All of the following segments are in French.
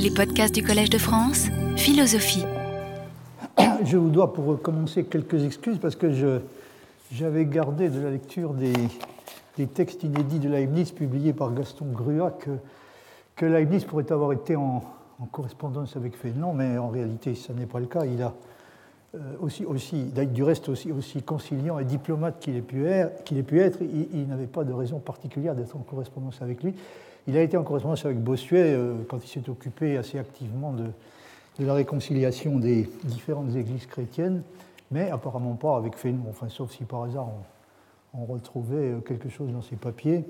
Les podcasts du Collège de France, philosophie. Je vous dois pour commencer quelques excuses parce que j'avais gardé de la lecture des, textes inédits de Leibniz publiés par Gaston Grua que, que Leibniz pourrait avoir été en, correspondance avec Fénelon, mais en réalité, ce n'est pas le cas. Il a euh, aussi, aussi, du reste aussi, aussi conciliant et diplomate qu'il ait pu être, ait pu être il, n'avait pas de raison particulière d'être en correspondance avec lui. Il a été en correspondance avec Bossuet euh, quand il s'est occupé assez activement de, la réconciliation des différentes églises chrétiennes, mais apparemment pas avec Fénelon, enfin, sauf si par hasard on, retrouvait euh, quelque chose dans ses papiers,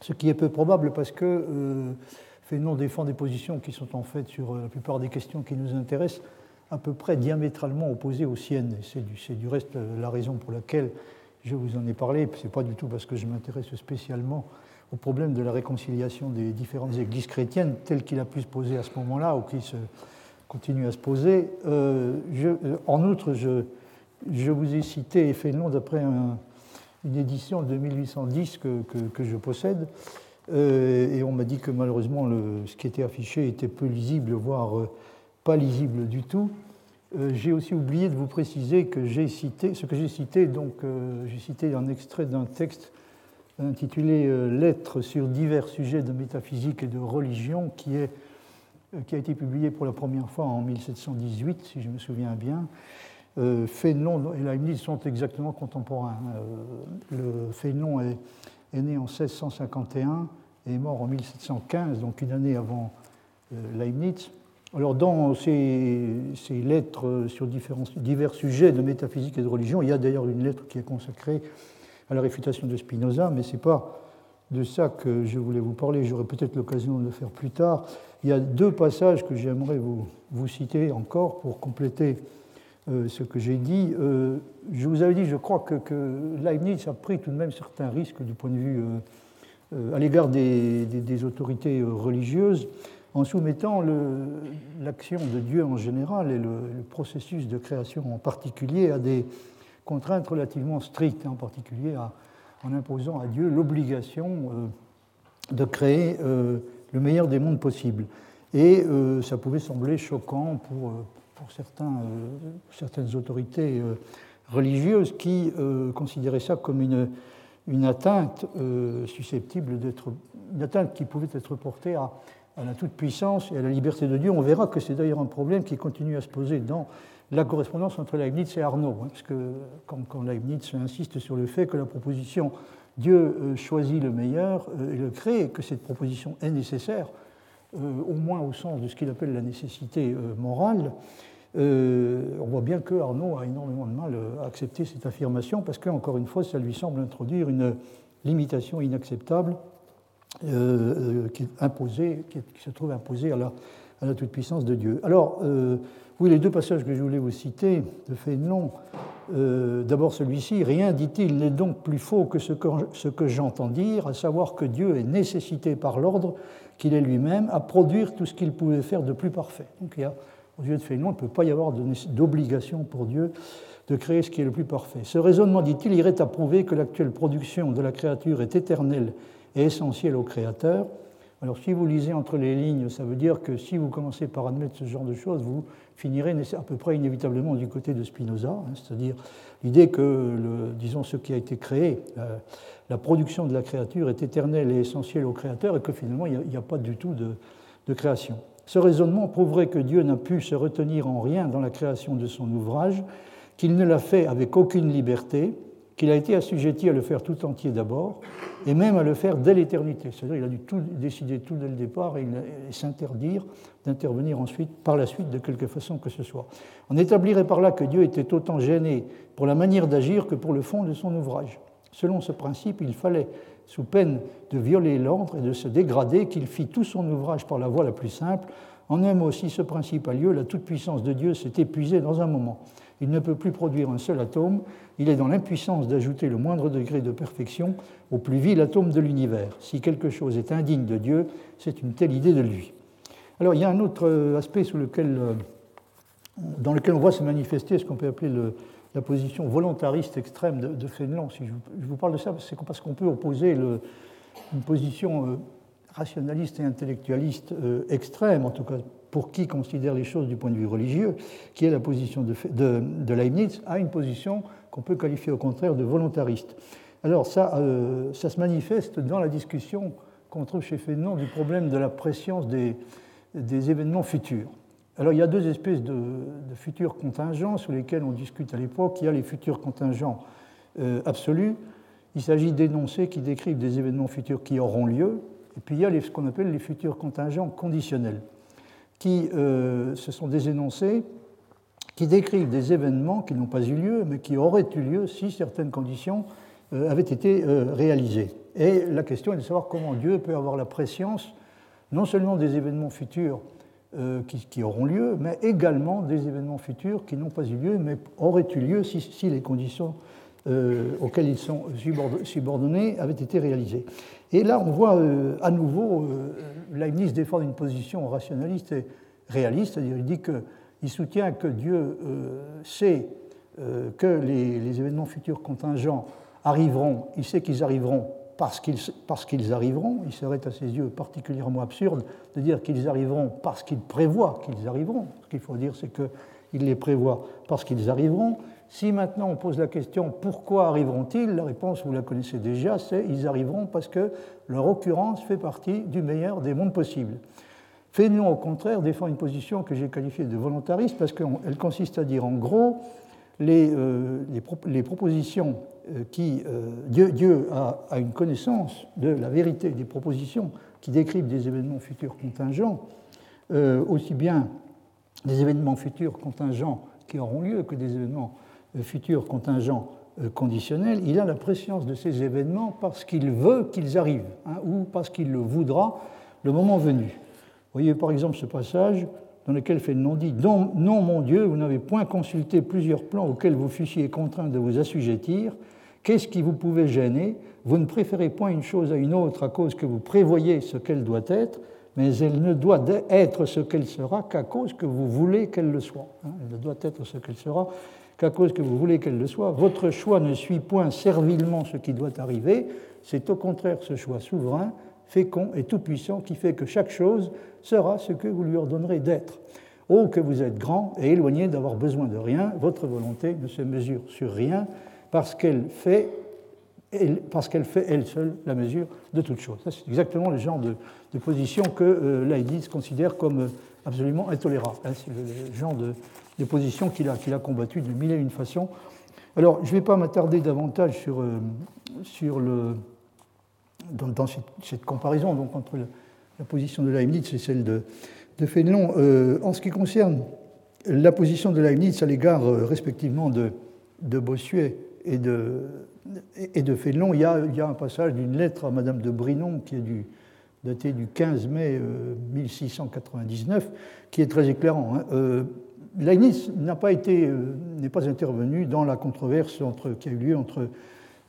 ce qui est peu probable parce que euh, Fénelon défend des positions qui sont en fait sur la plupart des questions qui nous intéressent à peu près diamétralement opposées aux siennes. C'est du, du, reste la raison pour laquelle je vous en ai parlé. Ce n'est pas du tout parce que je m'intéresse spécialement au problème de la réconciliation des différentes églises chrétiennes tel qu'il a pu se poser à ce moment-là ou qui se continue à se poser. Euh, euh, en outre, je, vous ai cité Fénelon d'après une édition de 1810 que, je possède. Euh, et on m'a dit que malheureusement, le, ce qui était affiché était peu lisible, voire pas lisible du tout. j'ai aussi oublié de vous préciser que j'ai cité, ce que j'ai cité, donc j'ai cité un extrait d'un texte intitulé euh, Lettres sur divers sujets de métaphysique et de religion, qui, est, euh, qui a été publié pour la première fois en 1718, si je me souviens bien. Euh, Fénelon et Leibniz sont exactement contemporains. le Fénelon est, est, né en 1651 et est mort en 1715, donc une année avant Leibniz. Alors, dans ces, ces lettres sur différents, divers sujets de métaphysique et de religion, il y a d'ailleurs une lettre qui est consacrée à la réfutation de Spinoza, mais ce n'est pas de ça que je voulais vous parler. J'aurai peut-être l'occasion de le faire plus tard. Il y a deux passages que j'aimerais vous, vous, citer encore pour compléter euh, ce que j'ai dit. Euh, je vous avais dit, je crois que, Leibniz a pris tout de même certains risques du point de vue euh, à l'égard des, autorités religieuses en soumettant l'action de Dieu en général et le, processus de création en particulier à des contraintes relativement strictes, en particulier en imposant à Dieu l'obligation euh, de créer euh, le meilleur des mondes possibles. Et euh, ça pouvait sembler choquant pour, pour certains, certaines autorités religieuses qui considéraient ça comme une, une atteinte susceptible d'être, une atteinte qui pouvait être portée à, à la toute-puissance et à la liberté de Dieu. On verra que c'est d'ailleurs un problème qui continue à se poser dans la correspondance entre Leibniz et Arnaud, hein, parce que quand, Leibniz insiste sur le fait que la proposition Dieu euh, choisit le meilleur euh, et le crée, que cette proposition est nécessaire, euh, au moins au sens de ce qu'il appelle la nécessité morale, on voit bien que Arnaud a énormément de mal à accepter cette affirmation, parce qu'encore une fois, ça lui semble introduire une limitation inacceptable qui, imposée, qui, se trouve imposée à la, à la toute-puissance de Dieu. Alors, oui, les deux passages que je voulais vous citer de Fénelon. Euh, D'abord celui-ci, rien, dit-il, n'est donc plus faux que ce que, j'entends dire, à savoir que Dieu est nécessité par l'ordre qu'il est lui-même à produire tout ce qu'il pouvait faire de plus parfait. Donc aux yeux de Fénelon, il ne peut pas y avoir d'obligation pour Dieu de créer ce qui est le plus parfait. Ce raisonnement, dit-il, irait à prouver que l'actuelle production de la créature est éternelle et essentielle au Créateur, alors si vous lisez entre les lignes, ça veut dire que si vous commencez par admettre ce genre de choses, vous finirez à peu près inévitablement du côté de Spinoza, hein, c'est-à-dire l'idée que, disons, ce qui a été créé, la, production de la créature est éternelle et essentielle au Créateur et que finalement il n'y a, pas du tout de création. Ce raisonnement prouverait que Dieu n'a pu se retenir en rien dans la création de son ouvrage, qu'il ne l'a fait avec aucune liberté, qu'il a été assujetti à le faire tout entier d'abord, et même à le faire dès l'éternité. C'est-à-dire qu'il a dû tout décider tout dès le départ et, s'interdire d'intervenir ensuite, par la suite, de quelque façon que ce soit. On établirait par là que Dieu était autant gêné pour la manière d'agir que pour le fond de son ouvrage. Selon ce principe, il fallait, sous peine de violer l'ordre et de se dégrader, qu'il fît tout son ouvrage par la voie la plus simple. En un mot, si ce principe a lieu, la toute-puissance de Dieu s'est épuisée dans un moment. Il ne peut plus produire un seul atome, il est dans l'impuissance d'ajouter le moindre degré de perfection au plus vil atome de l'univers. Si quelque chose est indigne de Dieu, c'est une telle idée de lui. Alors il y a un autre aspect sous lequel, euh, dans lequel on voit se manifester ce qu'on peut appeler la position volontariste extrême de, Fénelon. Si je, vous parle de ça, c'est parce qu'on peut opposer une position euh, rationaliste et intellectualiste extrême, en tout cas pour qui considère les choses du point de vue religieux, qui est la position de, Leibniz, a une position qu'on peut qualifier au contraire de volontariste. Alors ça, ça se manifeste dans la discussion qu'on trouve chez Fénon du problème de la préscience des, des événements futurs. Alors il y a deux espèces de, futurs contingents sur lesquels on discute à l'époque. Il y a les futurs contingents euh, absolus. Il s'agit d'énoncés qui décrivent des événements futurs qui auront lieu. Et puis il y a ce qu'on appelle les futurs contingents conditionnels, qui euh, sont des énoncés qui décrivent des événements qui n'ont pas eu lieu, mais qui auraient eu lieu si certaines conditions euh, avaient été réalisées. Et la question est de savoir comment Dieu peut avoir la préscience non seulement des événements futurs euh, qui, auront lieu, mais également des événements futurs qui n'ont pas eu lieu, mais auraient eu lieu si, les conditions euh, auxquelles ils sont subordonnés avaient été réalisées. Et là, on voit euh, à nouveau Leibniz défendre une position rationaliste et réaliste, c'est-à-dire il dit qu'il soutient que Dieu sait que les événements futurs contingents arriveront, il sait qu'ils arriveront parce qu'ils arriveront. Il serait à ses yeux particulièrement absurde de dire qu'ils arriveront parce qu'il prévoit qu'ils arriveront. Ce qu'il faut dire, c'est qu'il les prévoit parce qu'ils arriveront. Si maintenant on pose la question pourquoi arriveront-ils, la réponse, vous la connaissez déjà, c'est ils arriveront parce que leur occurrence fait partie du meilleur des mondes possibles. Fénon, au contraire, défend une position que j'ai qualifiée de volontariste parce qu'elle consiste à dire en gros les, euh, propositions euh, qui, euh, Dieu, a, une connaissance de la vérité des propositions qui décrivent des événements futurs contingents, aussi bien des événements futurs contingents qui auront lieu que des événements futurs contingents conditionnels. Il a la préscience de ces événements parce qu'il veut qu'ils arrivent, hein, ou parce qu'il le voudra le moment venu. Voyez par exemple ce passage dans lequel fait le nom dit non, non, mon Dieu, vous n'avez point consulté plusieurs plans auxquels vous fussiez contraint de vous assujettir, Qu'est-ce qui vous pouvait gêner? Vous ne préférez point une chose à une autre à cause que vous prévoyez ce qu'elle doit être, mais elle ne doit être ce qu'elle sera qu'à cause que vous voulez qu'elle le soit. Hein. Elle doit être ce qu'elle sera qu'à cause que vous voulez qu'elle le soit. Votre choix ne suit point servilement ce qui doit arriver, c'est au contraire ce choix souverain, fécond et tout-puissant qui fait que chaque chose sera ce que vous lui ordonnerez d'être. Oh, que vous êtes grand et éloigné d'avoir besoin de rien, votre volonté ne se mesure sur rien, parce qu'elle fait, elle seule la mesure de toute chose. c'est exactement le genre de, position que euh, considère comme euh, absolument intolérable. Hein, c'est le, genre de, position qu'il a, combattu de mille et une façons. Alors, je ne vais pas m'attarder davantage sur, euh, dans, cette, comparaison entre la, position de Leibniz et celle de, de Fénelon. en ce qui concerne la position de Leibniz à l'égard respectivement de, Bossuet et de, et Fénelon, il y, a, il y a un passage d'une lettre à Madame de Brinon qui est du, daté du 15 mai 1699, euh, qui est très éclairant. Hein. Euh, Leibniz n'a pas été, euh, n'est pas intervenu dans la controverse entre, qui a eu lieu entre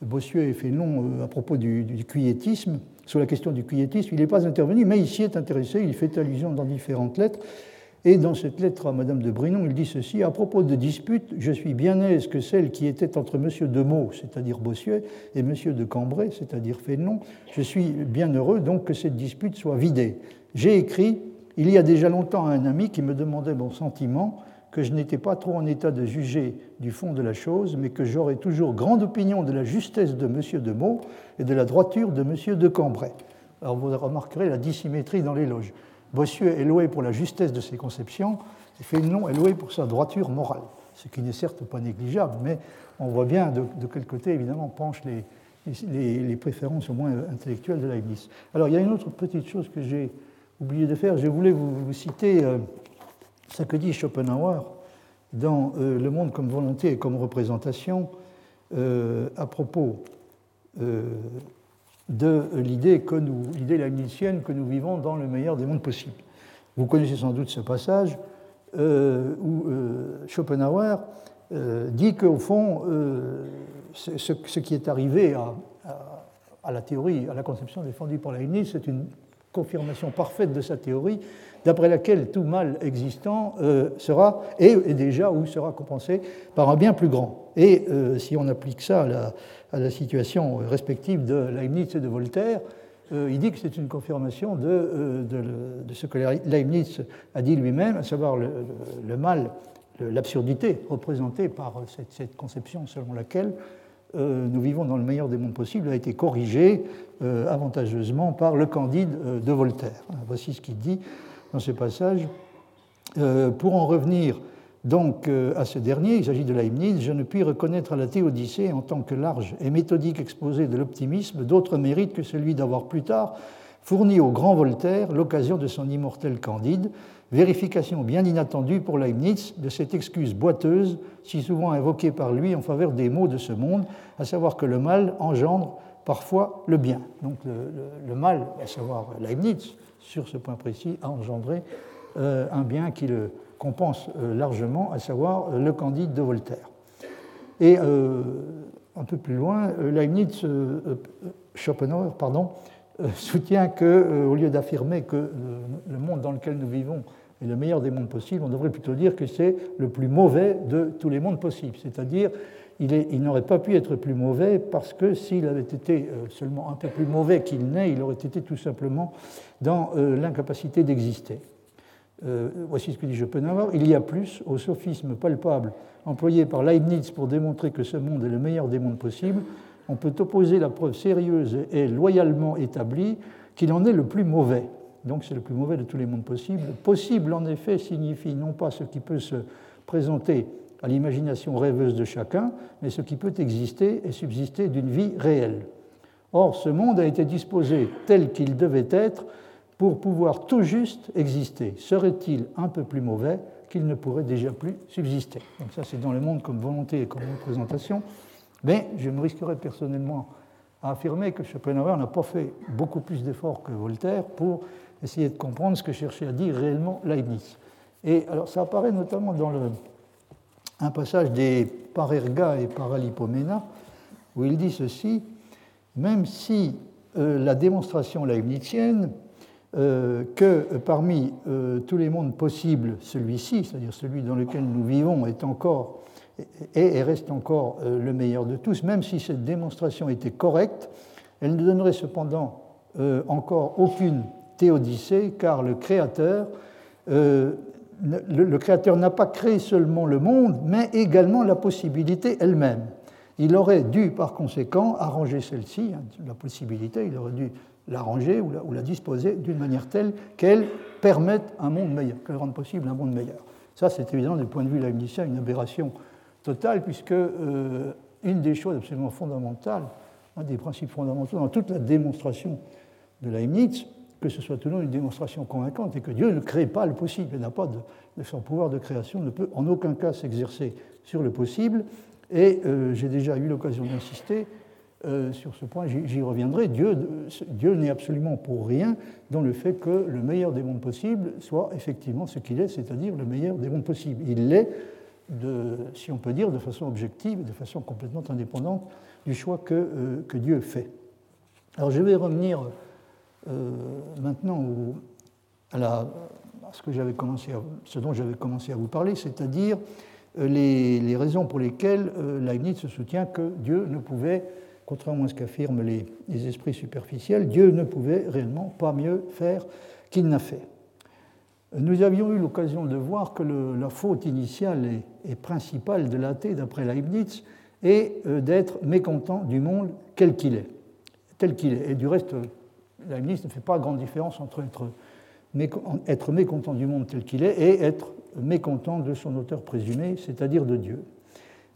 Bossuet et Fénelon à propos du, du quiétisme, sur la question du quiétisme. Il n'est pas intervenu, mais il s'y est intéressé. Il fait allusion dans différentes lettres. Et dans cette lettre à Madame de Brinon, il dit ceci À propos de dispute, je suis bien aise que celle qui était entre M. de Meaux, c'est-à-dire Bossuet, et M. de Cambrai, c'est-à-dire Fénelon, je suis bien heureux donc que cette dispute soit vidée. J'ai écrit il y a déjà longtemps à un ami qui me demandait mon sentiment, que je n'étais pas trop en état de juger du fond de la chose, mais que j'aurais toujours grande opinion de la justesse de M. de Meaux et de la droiture de M. de Cambrai. Alors vous remarquerez la dissymétrie dans l'éloge. Bossuet est loué pour la justesse de ses conceptions et Fénelon est loué pour sa droiture morale, ce qui n'est certes pas négligeable, mais on voit bien de, quel côté, évidemment, penchent les, les, préférences au moins intellectuelles de Leibniz. Alors, il y a une autre petite chose que j'ai oublié de faire. Je voulais vous, citer euh, ce que dit Schopenhauer dans euh, Le monde comme volonté et comme représentation euh, à propos de l'idée que nous, l'idée que nous vivons dans le meilleur des mondes possibles. Vous connaissez sans doute ce passage euh, où euh, Schopenhauer euh, dit qu'au fond, ce, qui est arrivé à, à, la théorie, à la conception défendue par Leibniz, c'est une confirmation parfaite de sa théorie, d'après laquelle tout mal existant sera, est, déjà ou sera compensé par un bien plus grand. Et si on applique ça à la, à la situation respective de Leibniz et de Voltaire, il dit que c'est une confirmation de, de, ce que Leibniz a dit lui-même, à savoir le, mal, l'absurdité représentée par cette, conception selon laquelle nous vivons dans le meilleur des mondes possibles a été corrigée avantageusement par le Candide de Voltaire. Voici ce qu'il dit dans ce passage. pour en revenir donc, euh, à ce dernier, il s'agit de Leibniz, je ne puis reconnaître à la théodicée, en tant que large et méthodique exposé de l'optimisme, d'autre mérite que celui d'avoir plus tard fourni au grand Voltaire l'occasion de son immortel Candide, vérification bien inattendue pour Leibniz de cette excuse boiteuse si souvent invoquée par lui en faveur des maux de ce monde, à savoir que le mal engendre parfois le bien. Donc le, mal, à savoir Leibniz, sur ce point précis, a engendré euh, un bien qui le qu'on pense euh, largement, à savoir euh, le Candide de Voltaire. Et euh, un peu plus loin, Leibniz, Schopenhauer, pardon, soutient que, au lieu d'affirmer que le monde dans lequel nous vivons est le meilleur des mondes possibles, on devrait plutôt dire que c'est le plus mauvais de tous les mondes possibles. C'est-à-dire, il, il n'aurait pas pu être plus mauvais parce que s'il avait été seulement un peu plus mauvais qu'il n'est, il aurait été tout simplement dans l'incapacité d'exister. Euh, voici ce que dit Schopenhauer, il y a plus au sophisme palpable employé par Leibniz pour démontrer que ce monde est le meilleur des mondes possibles, on peut opposer la preuve sérieuse et loyalement établie qu'il en est le plus mauvais. Donc c'est le plus mauvais de tous les mondes possibles. Possible, en effet, signifie non pas ce qui peut se présenter à l'imagination rêveuse de chacun, mais ce qui peut exister et subsister d'une vie réelle. Or, ce monde a été disposé tel qu'il devait être pour pouvoir tout juste exister. Serait-il un peu plus mauvais qu'il ne pourrait déjà plus subsister? Donc ça, c'est dans le monde comme volonté et comme représentation. Mais je me risquerais personnellement à affirmer que Schopenhauer n'a pas fait beaucoup plus d'efforts que Voltaire pour essayer de comprendre ce que cherchait à dire réellement Leibniz. Et alors ça apparaît notamment dans un passage des Parerga et Paralipomena, où il dit ceci, même si euh, la démonstration leibnizienne euh, que parmi euh, tous les mondes possibles, celui-ci, c'est-à-dire celui dans lequel nous vivons, est encore et reste encore euh, le meilleur de tous, même si cette démonstration était correcte, elle ne donnerait cependant encore aucune théodicée, car le Créateur, le Créateur n'a pas créé seulement le monde, mais également la possibilité elle-même. Il aurait dû, par conséquent, arranger celle-ci, hein, la possibilité, il aurait dû l'arranger ou, ou la, disposer d'une manière telle qu'elle permette un monde meilleur, qu'elle rende possible un monde meilleur. Ça, c'est évidemment, du point de vue leibnizien, une aberration totale, puisque euh, une des choses absolument fondamentales, un des principes fondamentaux dans toute la démonstration de Leibniz, que ce soit toujours une démonstration convaincante, et que Dieu ne crée pas le possible, il n'a pas de, son pouvoir de création, ne peut en aucun cas s'exercer sur le possible. Et euh, j'ai déjà eu l'occasion d'insister euh, sur ce point, j'y reviendrai. Dieu, Dieu n'est absolument pour rien dans le fait que le meilleur des mondes possibles soit effectivement ce qu'il est, c'est-à-dire le meilleur des mondes possibles. Il l'est, si on peut dire, de façon objective, de façon complètement indépendante du choix que, euh, Dieu fait. Alors je vais revenir euh, maintenant à, ce dont j'avais commencé à vous parler, c'est-à-dire les, les, raisons pour lesquelles Leibniz se soutient que Dieu ne pouvait contrairement à ce qu'affirment les, esprits superficiels, Dieu ne pouvait réellement pas mieux faire qu'il n'a fait. Nous avions eu l'occasion de voir que la faute initiale et, principale de l'athée, d'après Leibniz, est euh, d'être mécontent du monde tel qu'il est. Tel qu'il est. Et du reste, Leibniz ne fait pas grande différence entre être mécontent du monde tel qu'il est et être mécontent de son auteur présumé, c'est-à-dire de Dieu.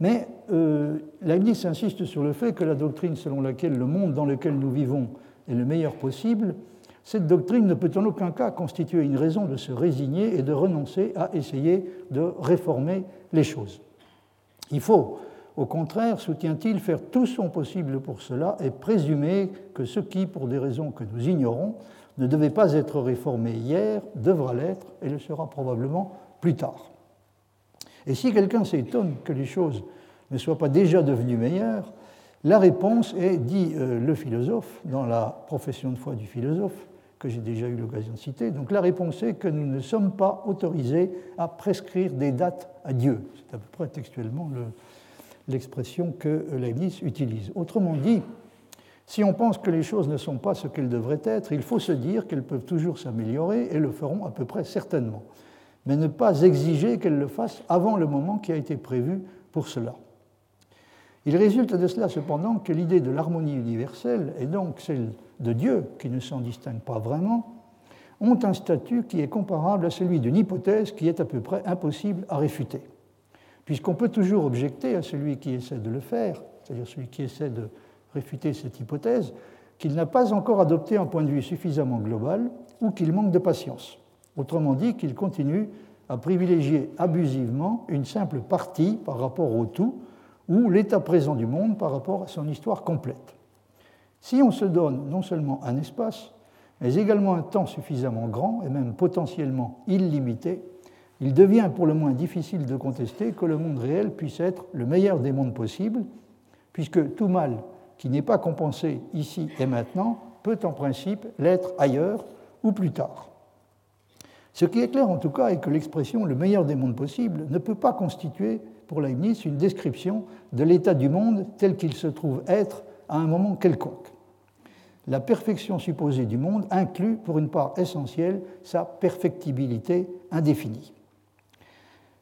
Mais euh, Leibniz insiste sur le fait que la doctrine selon laquelle le monde dans lequel nous vivons est le meilleur possible, cette doctrine ne peut en aucun cas constituer une raison de se résigner et de renoncer à essayer de réformer les choses. Il faut, au contraire, soutient-il, faire tout son possible pour cela et présumer que ce qui, pour des raisons que nous ignorons, ne devait pas être réformé hier, devra l'être et le sera probablement plus tard. Et si quelqu'un s'étonne que les choses ne soient pas déjà devenues meilleures, la réponse est, dit euh, le philosophe, dans la profession de foi du philosophe, que j'ai déjà eu l'occasion de citer, donc la réponse est que nous ne sommes pas autorisés à prescrire des dates à Dieu. C'est à peu près textuellement l'expression que Leibniz utilise. Autrement dit, Si on pense que les choses ne sont pas ce qu'elles devraient être, il faut se dire qu'elles peuvent toujours s'améliorer et le feront à peu près certainement, mais ne pas exiger qu'elles le fassent avant le moment qui a été prévu pour cela. Il résulte de cela cependant que l'idée de l'harmonie universelle, et donc celle de Dieu, qui ne s'en distingue pas vraiment, ont un statut qui est comparable à celui d'une hypothèse qui est à peu près impossible à réfuter. Puisqu'on peut toujours objecter à celui qui essaie de le faire, c'est-à-dire celui qui essaie de réfuter cette hypothèse, qu'il n'a pas encore adopté un point de vue suffisamment global ou qu'il manque de patience. Autrement dit, qu'il continue à privilégier abusivement une simple partie par rapport au tout ou l'état présent du monde par rapport à son histoire complète. Si on se donne non seulement un espace, mais également un temps suffisamment grand et même potentiellement illimité, il devient pour le moins difficile de contester que le monde réel puisse être le meilleur des mondes possibles, puisque tout mal qui n'est pas compensé ici et maintenant peut en principe l'être ailleurs ou plus tard. Ce qui est clair en tout cas est que l'expression le meilleur des mondes possibles ne peut pas constituer pour Leibniz une description de l'état du monde tel qu'il se trouve être à un moment quelconque. La perfection supposée du monde inclut pour une part essentielle sa perfectibilité indéfinie.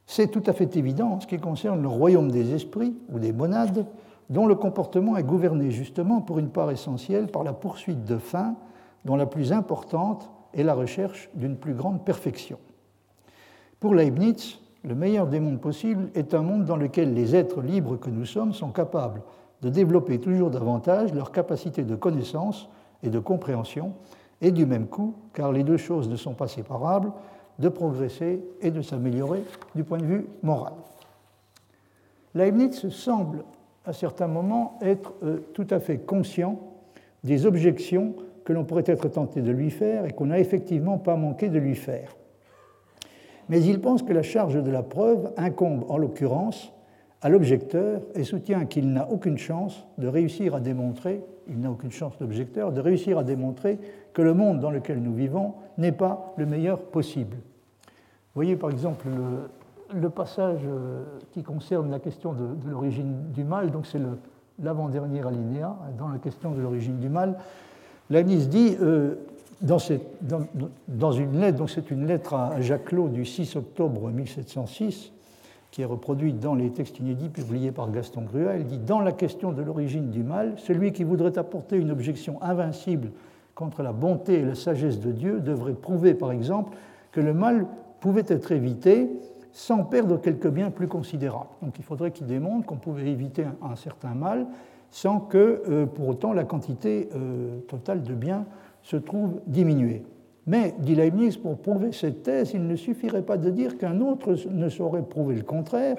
C'est tout à fait évident en ce qui concerne le royaume des esprits ou des monades, dont le comportement est gouverné justement pour une part essentielle par la poursuite de fins dont la plus importante est la recherche d'une plus grande perfection. Pour Leibniz, le meilleur des mondes possibles est un monde dans lequel les êtres libres que nous sommes sont capables de développer toujours davantage leur capacité de connaissance et de compréhension, et du même coup, car les deux choses ne sont pas séparables, de progresser et de s'améliorer du point de vue moral. Leibniz semble à certains moments être euh, tout à fait conscient des objections que l'on pourrait être tenté de lui faire et qu'on n'a effectivement pas manqué de lui faire. Mais il pense que la charge de la preuve incombe en l'occurrence à l'objecteur et soutient qu'il n'a aucune chance de réussir à démontrer, il n'a aucune chance l'objecteur, de réussir à démontrer que le monde dans lequel nous vivons n'est pas le meilleur possible. Vous voyez par exemple le, passage euh, qui concerne la question de, l'origine du mal, donc c'est l'avant-dernier alinéa dans la question de l'origine du mal. Leibniz dit euh, dans, une lettre, donc c'est une lettre à Jacques Clos du 6 octobre 1706, qui est reproduite dans les textes inédits publiés par Gaston Grua, il dit Dans la question de l'origine du mal, celui qui voudrait apporter une objection invincible contre la bonté et la sagesse de Dieu devrait prouver, par exemple, que le mal pouvait être évité sans perdre quelques biens plus considérables. Donc il faudrait qu'il démontre qu'on pouvait éviter un, certain mal sans que, euh, pour autant, la quantité euh, totale de biens se trouve diminuée. Mais, dit Leibniz, pour prouver cette thèse, il ne suffirait pas de dire qu'un autre ne saurait prouver le contraire,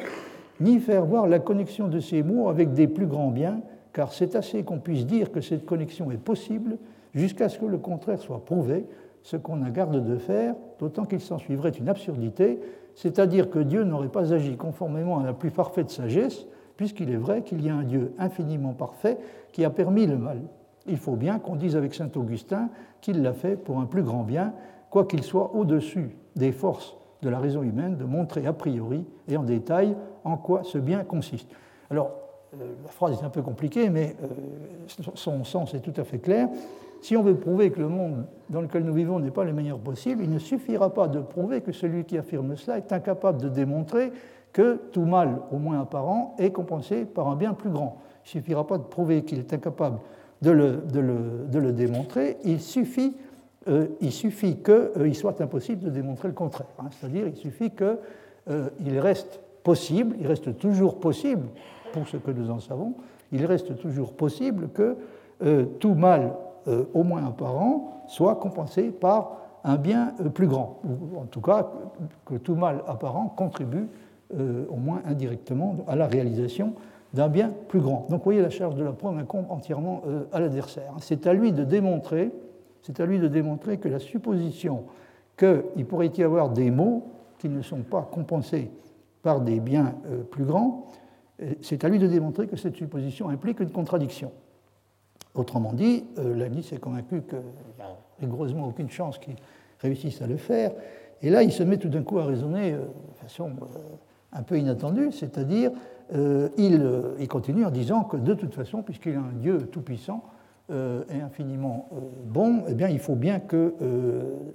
ni faire voir la connexion de ces mots avec des plus grands biens, car c'est assez qu'on puisse dire que cette connexion est possible jusqu'à ce que le contraire soit prouvé, ce qu'on a garde de faire, d'autant qu'il s'en suivrait une absurdité, c'est-à-dire que Dieu n'aurait pas agi conformément à la plus parfaite sagesse, puisqu'il est vrai qu'il y a un Dieu infiniment parfait qui a permis le mal il faut bien qu'on dise avec saint Augustin qu'il l'a fait pour un plus grand bien, quoiqu'il soit au-dessus des forces de la raison humaine de montrer a priori et en détail en quoi ce bien consiste. Alors, euh, la phrase est un peu compliquée, mais euh, son sens est tout à fait clair. Si on veut prouver que le monde dans lequel nous vivons n'est pas le meilleur possible, il ne suffira pas de prouver que celui qui affirme cela est incapable de démontrer que tout mal, au moins apparent, est compensé par un bien plus grand. Il ne suffira pas de prouver qu'il est incapable de le, démontrer, il suffit, euh, il suffit qu'il euh, soit impossible de démontrer le contraire. Hein. C'est-à-dire il suffit qu'il euh, reste possible, il reste toujours possible, pour ce que nous en savons, il reste toujours possible que tout mal, au moins apparent, soit compensé par un bien plus grand, ou en tout cas que tout mal apparent contribue au moins indirectement à la réalisation d'un bien plus grand. Donc vous voyez, la charge de la preuve incombe entièrement euh, à l'adversaire. C'est à lui de démontrer, à lui de démontrer que la supposition qu'il pourrait y avoir des maux qui ne sont pas compensés par des biens euh, plus grands, euh, c'est à lui de démontrer que cette supposition implique une contradiction. Autrement dit, Leibniz est convaincu qu'il n'y a rigoureusement aucune chance qu'il réussisse à le faire. Et là, il se met tout d'un coup à raisonner de façon un peu inattendue, c'est-à-dire euh, euh, il, continue en disant que de toute façon, puisqu'il est un Dieu tout-puissant, est infiniment bon, eh bien, il faut bien, que,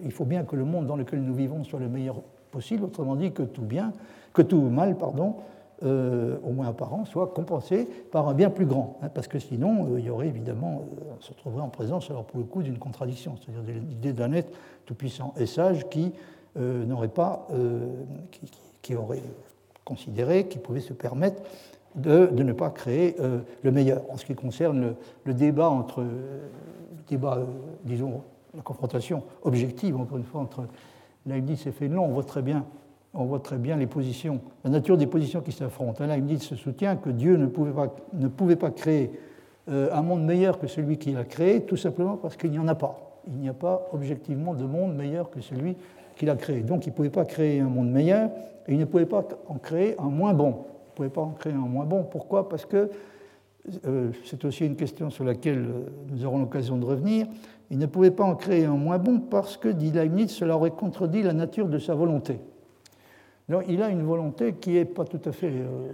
il faut bien que le monde dans lequel nous vivons soit le meilleur possible, autrement dit que tout bien, que tout mal, pardon, euh, au moins apparent, soit compensé par un bien plus grand. Hein, parce que sinon, euh, il y aurait évidemment, euh, on se retrouverait en présence, alors pour le coup, d'une contradiction, c'est-à-dire l'idée d'un être tout-puissant et sage qui n'aurait pas, qui, aurait considéré qu'il pouvait se permettre de, ne pas créer le meilleur. En ce qui concerne le, débat entre, le débat, disons, la confrontation objective, encore une fois, entre Leibniz et Fénelon, on voit très bien on voit très bien les positions, la nature des positions qui s'affrontent. Là, il se soutient que Dieu ne pouvait pas, ne pouvait pas créer euh, un monde meilleur que celui qu'il a créé, tout simplement parce qu'il n'y en a pas. Il n'y a pas objectivement de monde meilleur que celui qu'il a créé. Donc il ne pouvait pas créer un monde meilleur et il ne pouvait pas en créer un moins bon. Il ne pouvait pas en créer un moins bon. Pourquoi? Parce que euh, c'est aussi une question sur laquelle euh, nous aurons l'occasion de revenir. Il ne pouvait pas en créer un moins bon parce que, dit Leibniz, cela aurait contredit la nature de sa volonté il a une volonté qui n'est pas, tout à fait, euh,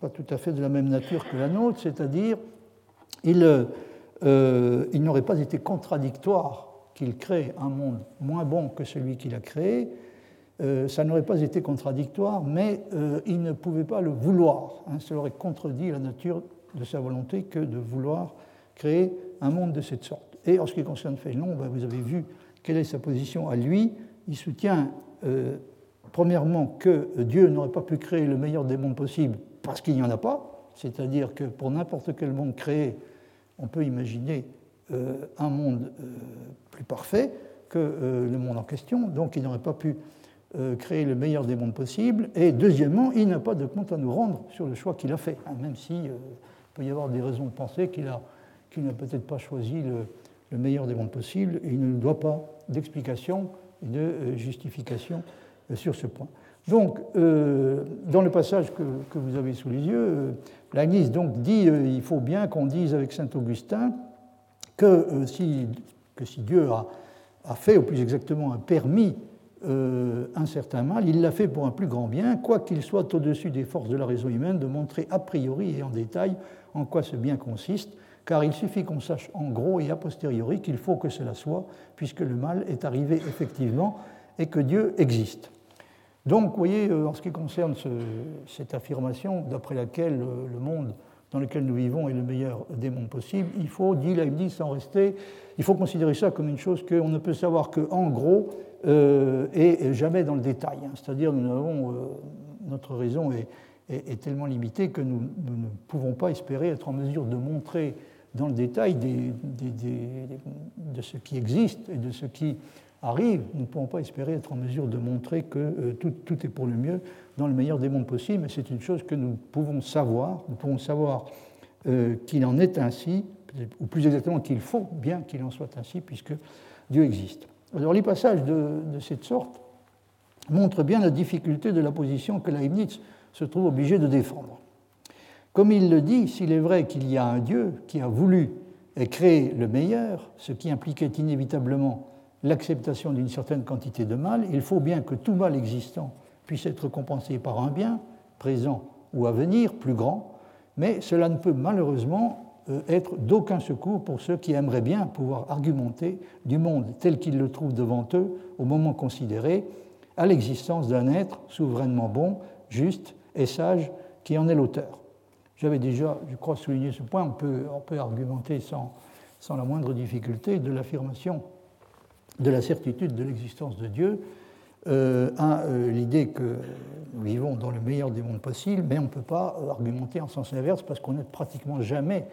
pas tout à fait de la même nature que la nôtre, c'est-à-dire il n'aurait pas été contradictoire qu'il crée un monde moins bon que celui qu'il a créé. Euh, ça n'aurait pas été contradictoire, mais il ne pouvait pas le vouloir. Hein. cela aurait contredit la nature de sa volonté que de vouloir créer un monde de cette sorte. Et en ce qui concerne Fénelon, ben, vous avez vu quelle est sa position à lui. Il soutient premièrement, que Dieu n'aurait pas pu créer le meilleur des mondes possibles parce qu'il n'y en a pas, c'est-à-dire que pour n'importe quel monde créé, on peut imaginer euh, un monde euh, plus parfait que euh, le monde en question, donc il n'aurait pas pu créer le meilleur des mondes possibles. Et deuxièmement, il n'a pas de compte à nous rendre sur le choix qu'il a fait, hein, même s'il si, peut y avoir des raisons de penser qu'il n'a peut-être pas choisi le, le, meilleur des mondes possibles, il ne nous doit pas d'explication de justification sur ce point. Donc, euh, dans le passage que, que, vous avez sous les yeux, euh, donc dit euh, il faut bien qu'on dise avec saint Augustin que, euh, si, que si Dieu a, fait, ou plus exactement a permis un certain mal, il l'a fait pour un plus grand bien, quoiqu'il soit au-dessus des forces de la raison humaine de montrer a priori et en détail en quoi ce bien consiste, car il suffit qu'on sache en gros et a posteriori qu'il faut que cela soit, puisque le mal est arrivé effectivement et que Dieu existe. Donc, vous voyez, euh, en ce qui concerne cette affirmation d'après laquelle euh, le monde dans lequel nous vivons est le meilleur des mondes possibles, il faut, dit Leibniz, sans rester, il faut considérer ça comme une chose qu'on ne peut savoir qu'en gros euh, et jamais dans le détail. Hein. C'est-à-dire, nous avons, notre raison est, est, tellement limitée que nous, ne pouvons pas espérer être en mesure de montrer dans le détail de ce qui existe et de ce qui arrive, nous ne pouvons pas espérer être en mesure de montrer que euh, tout, est pour le mieux dans le meilleur des mondes possibles, mais c'est une chose que nous pouvons savoir. Nous pouvons savoir euh, qu'il en est ainsi, ou plus exactement qu'il faut bien qu'il en soit ainsi, puisque Dieu existe. Alors les passages de, de, cette sorte montrent bien la difficulté de la position que Leibniz se trouve obligé de défendre. Comme il le dit, s'il est vrai qu'il y a un Dieu qui a voulu créer le meilleur, ce qui impliquait inévitablement l'acceptation d'une certaine quantité de mal, il faut bien que tout mal existant puisse être compensé par un bien, présent ou à venir, plus grand, mais cela ne peut malheureusement euh, être d'aucun secours pour ceux qui aimeraient bien pouvoir argumenter du monde tel qu'ils le trouvent devant eux au moment considéré à l'existence d'un être souverainement bon, juste et sage qui en est l'auteur. J'avais déjà, je crois, souligné ce point, on peut, on peut argumenter sans, sans la moindre difficulté de l'affirmation de la certitude de l'existence de Dieu euh, à euh, l'idée que nous vivons dans le meilleur des mondes possibles, mais on ne peut pas euh, argumenter en sens inverse parce qu'on n'est pratiquement jamais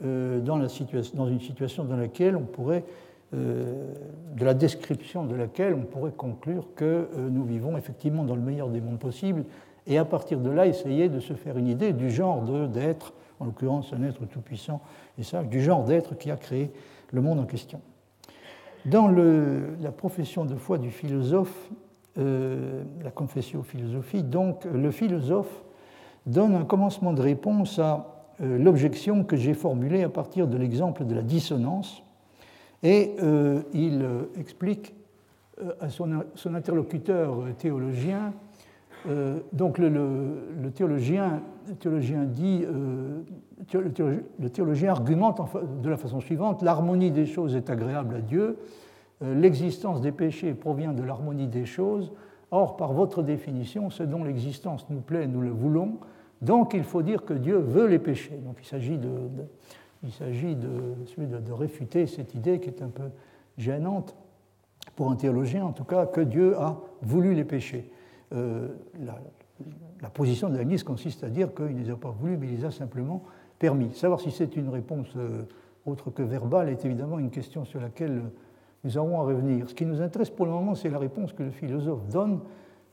dans, une situation dans laquelle on pourrait, de la description de laquelle on pourrait conclure que nous vivons effectivement dans le meilleur des mondes possibles et à partir de là essayer de se faire une idée du genre d'être, en l'occurrence un être tout-puissant et ça, du genre d'être qui a créé le monde en question. Dans la profession de foi du philosophe, euh, la confession philosophie, donc le philosophe donne un commencement de réponse à euh, l'objection que j'ai formulée à partir de l'exemple de la dissonance, et euh, il explique à son, interlocuteur théologien donc le, théologien, dit, le théologien argumente de la façon suivante l'harmonie des choses est agréable à Dieu, l'existence des péchés provient de l'harmonie des choses. Or, par votre définition, ce dont l'existence nous plaît, nous le voulons. Donc, il faut dire que Dieu veut les péchés. Donc, il s'agit de, il s'agit de, de, réfuter cette idée qui est un peu gênante pour un théologien, en tout cas, que Dieu a voulu les péchés. Euh, la, position de l'Église consiste à dire qu'il ne les a pas voulus, mais il les a simplement permis. Savoir si c'est une réponse euh, autre que verbale est évidemment une question sur laquelle nous aurons à revenir. Ce qui nous intéresse pour le moment, c'est la réponse que le philosophe donne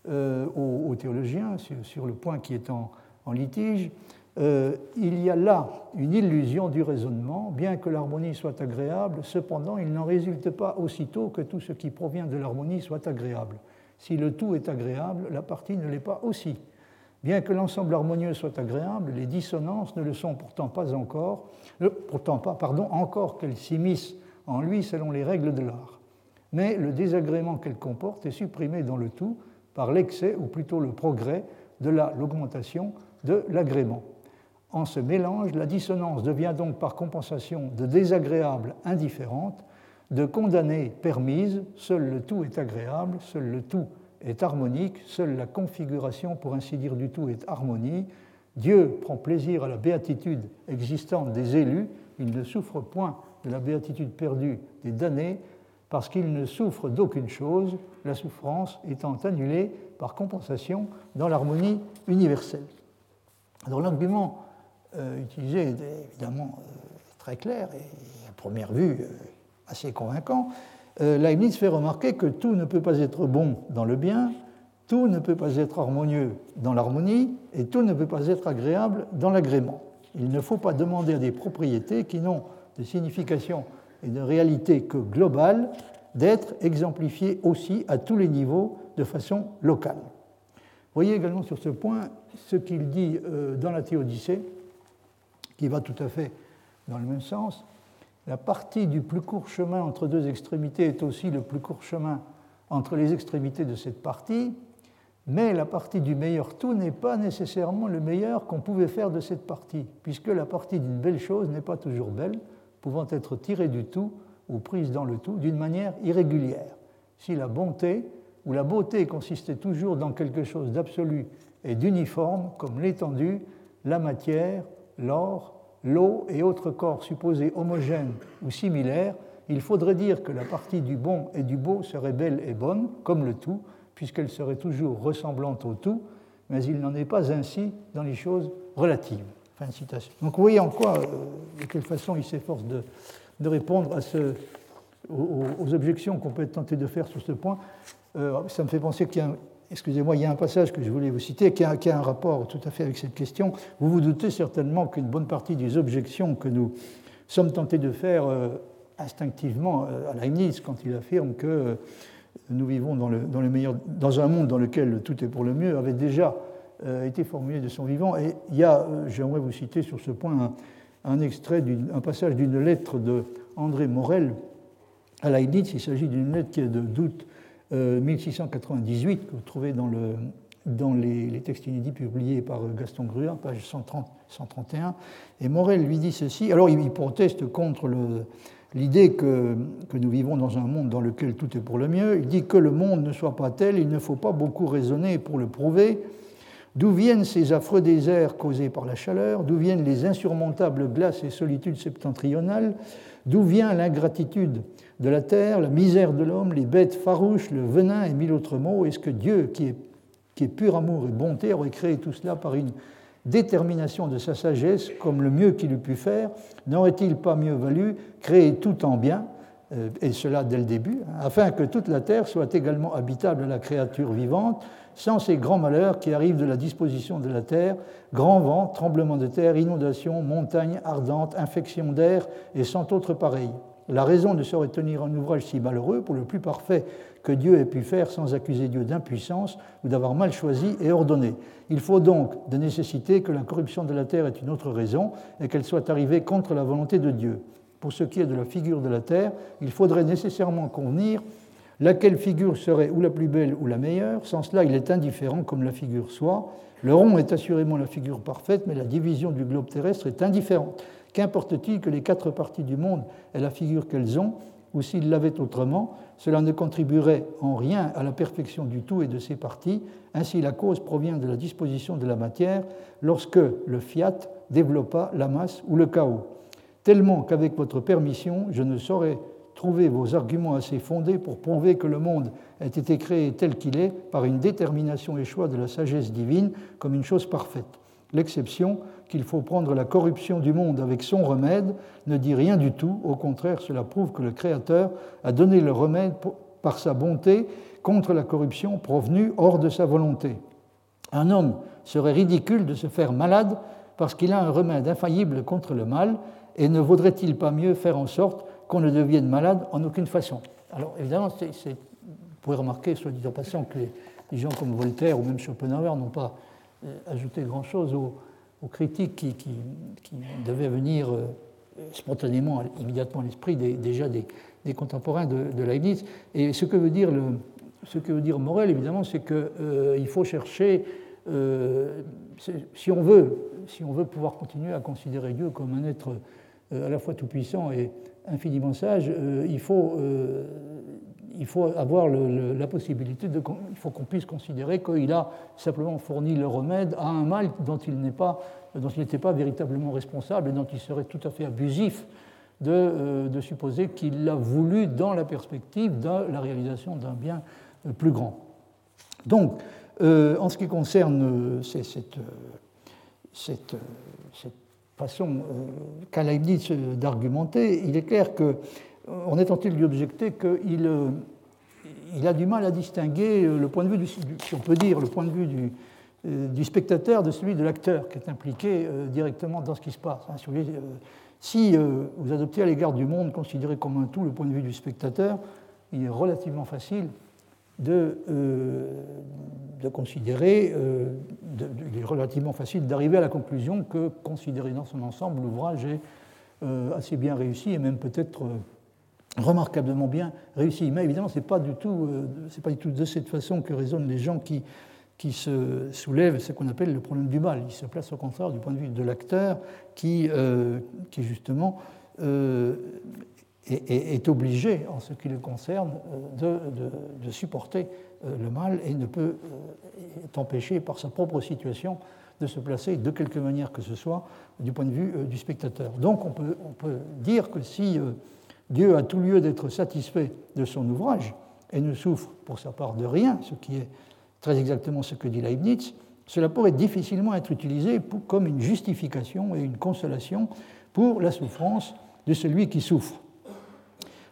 euh, aux, théologiens sur, le point qui est en, litige. Il y a là une illusion du raisonnement, bien que l'harmonie soit agréable, cependant il n'en résulte pas aussitôt que tout ce qui provient de l'harmonie soit agréable. Si le tout est agréable, la partie ne l'est pas aussi. Bien que l'ensemble harmonieux soit agréable, les dissonances ne le sont pourtant pas encore, euh, pourtant pas, pardon, encore qu'elles s'immiscent en lui selon les règles de l'art. Mais le désagrément qu'elle comporte est supprimé dans le tout par l'excès, ou plutôt le progrès, de l'augmentation de l'agrément. En ce mélange, la dissonance devient donc par compensation de désagréable indifférente, de condamnée permise, seul le tout est agréable, seul le tout est harmonique, seule la configuration, pour ainsi dire, du tout est harmonie. Dieu prend plaisir à la béatitude existante des élus, il ne souffre point de la béatitude perdue des damnés, parce qu'ils ne souffrent d'aucune chose, la souffrance étant annulée par compensation dans l'harmonie universelle. Alors l'argument euh, utilisé est évidemment euh, très clair et à première vue euh, assez convaincant. Leibniz fait remarquer que tout ne peut pas être bon dans le bien, tout ne peut pas être harmonieux dans l'harmonie et tout ne peut pas être agréable dans l'agrément. Il ne faut pas demander à des propriétés qui n'ont de signification et de réalité que globale d'être exemplifié aussi à tous les niveaux de façon locale. Voyez également sur ce point ce qu'il dit euh, dans la Théodicée, qui va tout à fait dans le même sens. La partie du plus court chemin entre deux extrémités est aussi le plus court chemin entre les extrémités de cette partie, mais la partie du meilleur tout n'est pas nécessairement le meilleur qu'on pouvait faire de cette partie, puisque la partie d'une belle chose n'est pas toujours belle, pouvant être tirées du tout ou prises dans le tout d'une manière irrégulière. Si la bonté ou la beauté consistait toujours dans quelque chose d'absolu et d'uniforme, comme l'étendue, la matière, l'or, l'eau et autres corps supposés homogènes ou similaires, il faudrait dire que la partie du bon et du beau serait belle et bonne, comme le tout, puisqu'elle serait toujours ressemblante au tout, mais il n'en est pas ainsi dans les choses relatives. Fin citation. Donc vous voyez en quoi, euh, de quelle façon il s'efforce de, répondre aux, objections qu'on peut tenter de faire sur ce point. Euh, ça me fait penser qu'il y a excusez-moi, il y a un passage que je voulais vous citer qui a, un rapport tout à fait avec cette question. Vous vous doutez certainement qu'une bonne partie des objections que nous sommes tentés de faire euh, instinctivement à Leibniz quand il affirme que nous vivons dans, un monde dans lequel tout est pour le mieux, avait déjà euh, été formulé de son vivant. Et il y a, euh, j'aimerais vous citer sur ce point un, extrait, un passage d'une lettre de André Morel à Leibniz. Il s'agit d'une lettre qui est de d'août 1698, euh, que vous trouvez dans, le, dans les, textes inédits publiés par Gaston Gruard, page 130, 131. Et Morel lui dit ceci. Alors, il, proteste contre l'idée que, que, nous vivons dans un monde dans lequel tout est pour le mieux. Il dit que le monde ne soit pas tel, il ne faut pas beaucoup raisonner pour le prouver. D'où viennent ces affreux déserts causés par la chaleur? D'où viennent les insurmontables glaces et solitudes septentrionales? D'où vient l'ingratitude de la terre, la misère de l'homme, les bêtes farouches, le venin et mille autres mots? Est-ce que Dieu, qui est, qui est pur amour et bonté, aurait créé tout cela par une détermination de sa sagesse, comme le mieux qu'il eût pu faire? N'aurait-il pas mieux valu créer tout en bien? Et cela dès le début, hein, afin que toute la terre soit également habitable à la créature vivante, sans ces grands malheurs qui arrivent de la disposition de la terre, grands vents, tremblements de terre, inondations, montagnes ardentes, infections d'air et sans autre pareil. La raison ne saurait tenir un ouvrage si malheureux pour le plus parfait que Dieu ait pu faire sans accuser Dieu d'impuissance ou d'avoir mal choisi et ordonné. Il faut donc de nécessité que la corruption de la terre ait une autre raison et qu'elle soit arrivée contre la volonté de Dieu. Pour ce qui est de la figure de la terre, il faudrait nécessairement convenir Laquelle figure serait ou la plus belle ou la meilleure Sans cela, il est indifférent comme la figure soit. Le rond est assurément la figure parfaite, mais la division du globe terrestre est indifférente. Qu'importe-t-il que les quatre parties du monde aient la figure qu'elles ont, ou s'ils l'avaient autrement, cela ne contribuerait en rien à la perfection du tout et de ses parties. Ainsi, la cause provient de la disposition de la matière lorsque le fiat développa la masse ou le chaos. Tellement qu'avec votre permission, je ne saurais trouver vos arguments assez fondés pour prouver que le monde a été créé tel qu'il est par une détermination et choix de la sagesse divine comme une chose parfaite. L'exception qu'il faut prendre la corruption du monde avec son remède ne dit rien du tout. Au contraire, cela prouve que le Créateur a donné le remède par sa bonté contre la corruption provenue hors de sa volonté. Un homme serait ridicule de se faire malade parce qu'il a un remède infaillible contre le mal, et ne vaudrait-il pas mieux faire en sorte qu'on ne devienne malade en aucune façon? Alors évidemment, vous pouvez remarquer, soit dit en passant, que les, gens comme Voltaire ou même Schopenhauer n'ont pas euh, ajouté grand-chose aux, critiques qui, devaient venir euh, spontanément, immédiatement à l'esprit déjà des, contemporains de, Leibniz. Et ce que veut dire, ce que veut dire Morel, évidemment, c'est qu'il euh, faut chercher, si, on veut, si on veut pouvoir continuer à considérer Dieu comme un être à la fois tout-puissant et infiniment sage, il faut il faut avoir la possibilité, de, il faut qu'on puisse considérer qu'il a simplement fourni le remède à un mal dont il pas, n'était pas véritablement responsable et dont il serait tout à fait abusif de, euh, de supposer qu'il l'a voulu dans la perspective de la réalisation d'un bien euh, plus grand. Donc, euh, en ce qui concerne cette, cette, façon qu'a Leibniz d'argumenter, il est clair que on est tenté de lui objecter qu'il euh, il a du mal à distinguer euh, le point de vue, du, point de vue du, euh, du spectateur de celui de l'acteur qui est impliqué directement dans ce qui se passe. Hein. Si vous adoptez à l'égard du monde considéré comme un tout le point de vue du spectateur, il est relativement facile de, de considérer, il est relativement facile d'arriver à la conclusion que, considéré dans son ensemble, l'ouvrage est assez bien réussi et même peut-être remarquablement bien réussi. Mais évidemment, ce n'est pas, du tout, euh, pas du tout de cette façon que raisonnent les gens qui, qui se soulèvent ce qu'on appelle le problème du mal. Ils se placent au contraire du point de vue de l'acteur qui, euh, qui justement euh, est, obligé, en ce qui le concerne, de, de, supporter le mal et ne peut être empêché par sa propre situation de se placer de quelque manière que ce soit du point de vue du spectateur. Donc on peut dire que si Dieu a tout lieu d'être satisfait de son ouvrage et ne souffre pour sa part de rien, ce qui est très exactement ce que dit Leibniz, cela pourrait difficilement être utilisé comme une justification et une consolation pour la souffrance de celui qui souffre.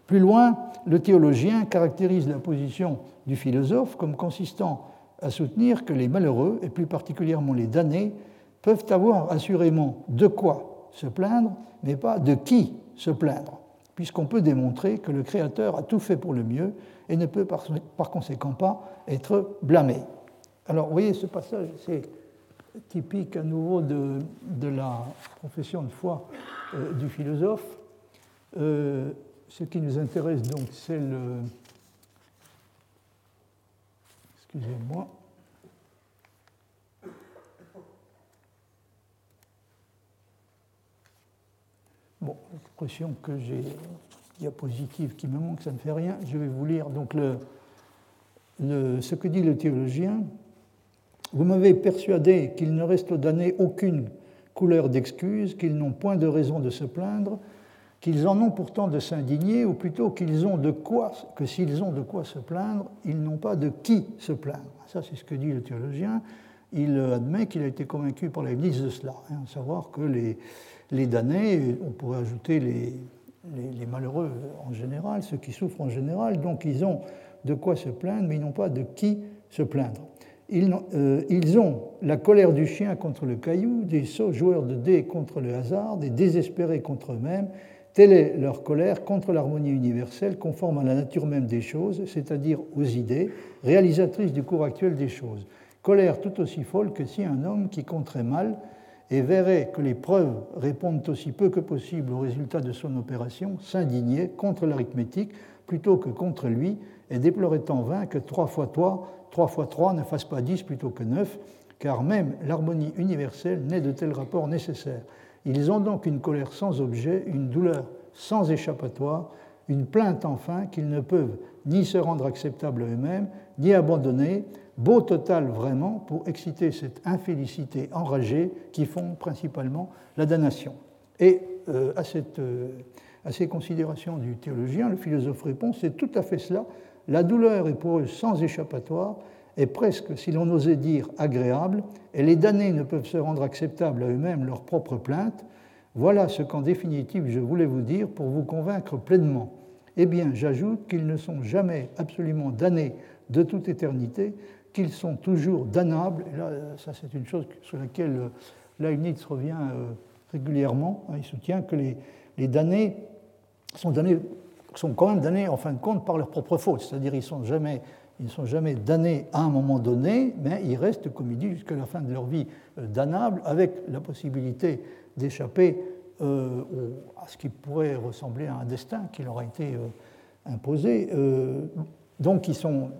Plus loin, le théologien caractérise la position du philosophe comme consistant à soutenir que les malheureux, et plus particulièrement les damnés, peuvent avoir assurément de quoi se plaindre, mais pas de qui se plaindre puisqu'on peut démontrer que le Créateur a tout fait pour le mieux et ne peut par, conséquent pas être blâmé. Alors, vous voyez, ce passage, c'est typique à nouveau de, la profession de foi euh, du philosophe. Euh, ce qui nous intéresse donc, c'est le. Excusez-moi. Bon, l'impression que j'ai diapositive qui me manque, ça ne fait rien. Je vais vous lire donc ce que dit le théologien. Vous m'avez persuadé qu'il ne reste aux aucune couleur d'excuse, qu'ils n'ont point de raison de se plaindre, qu'ils en ont pourtant de s'indigner, ou plutôt qu'ils ont de quoi, que s'ils ont de quoi se plaindre, ils n'ont pas de qui se plaindre. Ça, c'est ce que dit le théologien. Il admet qu'il a été convaincu par l'Église de cela, hein, à savoir que les, les damnés, on pourrait ajouter les, les, malheureux en général, ceux qui souffrent en général, donc ils ont de quoi se plaindre, mais ils n'ont pas de qui se plaindre. Ils, euh, ils, ont la colère du chien contre le caillou, des sots joueurs de dés contre le hasard, des désespérés contre eux-mêmes. Telle est leur colère contre l'harmonie universelle, conforme à la nature même des choses, c'est-à-dire aux idées, réalisatrices du cours actuel des choses. Colère tout aussi folle que si un homme qui compterait mal et verrait que les preuves répondent aussi peu que possible au résultat de son opération, s'indignait contre l'arithmétique plutôt que contre lui, et déplorait en vain que trois fois trois, trois fois trois ne fasse pas dix plutôt que neuf, car même l'harmonie universelle n'est de tels rapports nécessaires. Ils ont donc une colère sans objet, une douleur sans échappatoire, une plainte enfin qu'ils ne peuvent ni se rendre acceptables eux-mêmes, ni abandonner, beau total vraiment pour exciter cette infélicité enragée qui font principalement la damnation. Et euh, à, cette, euh, à, ces considérations du théologien, le philosophe répond, c'est tout à fait cela, la douleur est pour eux sans échappatoire, et presque, si l'on osait dire, agréable, et les damnés ne peuvent se rendre acceptables à eux-mêmes leur propre plainte, voilà ce qu'en définitive je voulais vous dire pour vous convaincre pleinement. Eh bien, j'ajoute qu'ils ne sont jamais absolument damnés de toute éternité, qu'ils sont toujours damnables. Et là, ça, c'est une chose sur laquelle euh, Leibniz revient euh, régulièrement. Hein. Il soutient que les, damnés sont, quand même damnés en fin de compte par leur propre faute, c'est-à-dire ils sont jamais ils ne sont jamais damnés à un moment donné, mais ils restent, comme il dit, jusqu'à la fin de leur vie euh, damnables, avec la possibilité d'échapper euh, à ce qui pourrait ressembler à un destin qui leur a été euh, imposé. donc ils sont,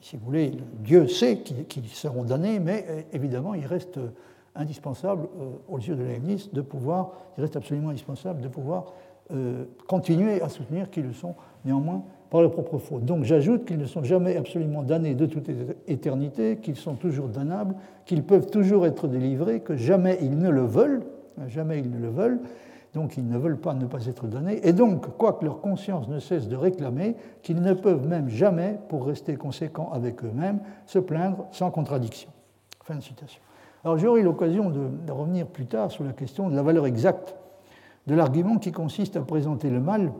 si vous voulez, Dieu sait qu'ils seront damnés, mais évidemment, il reste indispensable, aux yeux de Leibniz, de pouvoir, il reste absolument indispensable de pouvoir continuer à soutenir qu'ils le sont néanmoins par leur propre faute. Donc j'ajoute qu'ils ne sont jamais absolument damnés de toute éternité, qu'ils sont toujours damnables, qu'ils peuvent toujours être délivrés, que jamais ils ne le veulent, jamais ils ne le veulent, donc ils ne veulent pas ne pas être damnés, et donc, quoique leur conscience ne cesse de réclamer, qu'ils ne peuvent même jamais, pour rester conséquents avec eux-mêmes, se plaindre sans contradiction. Fin de citation. Alors j'aurai l'occasion de, de revenir plus tard sur la question de la valeur exacte de l'argument qui consiste à présenter le mal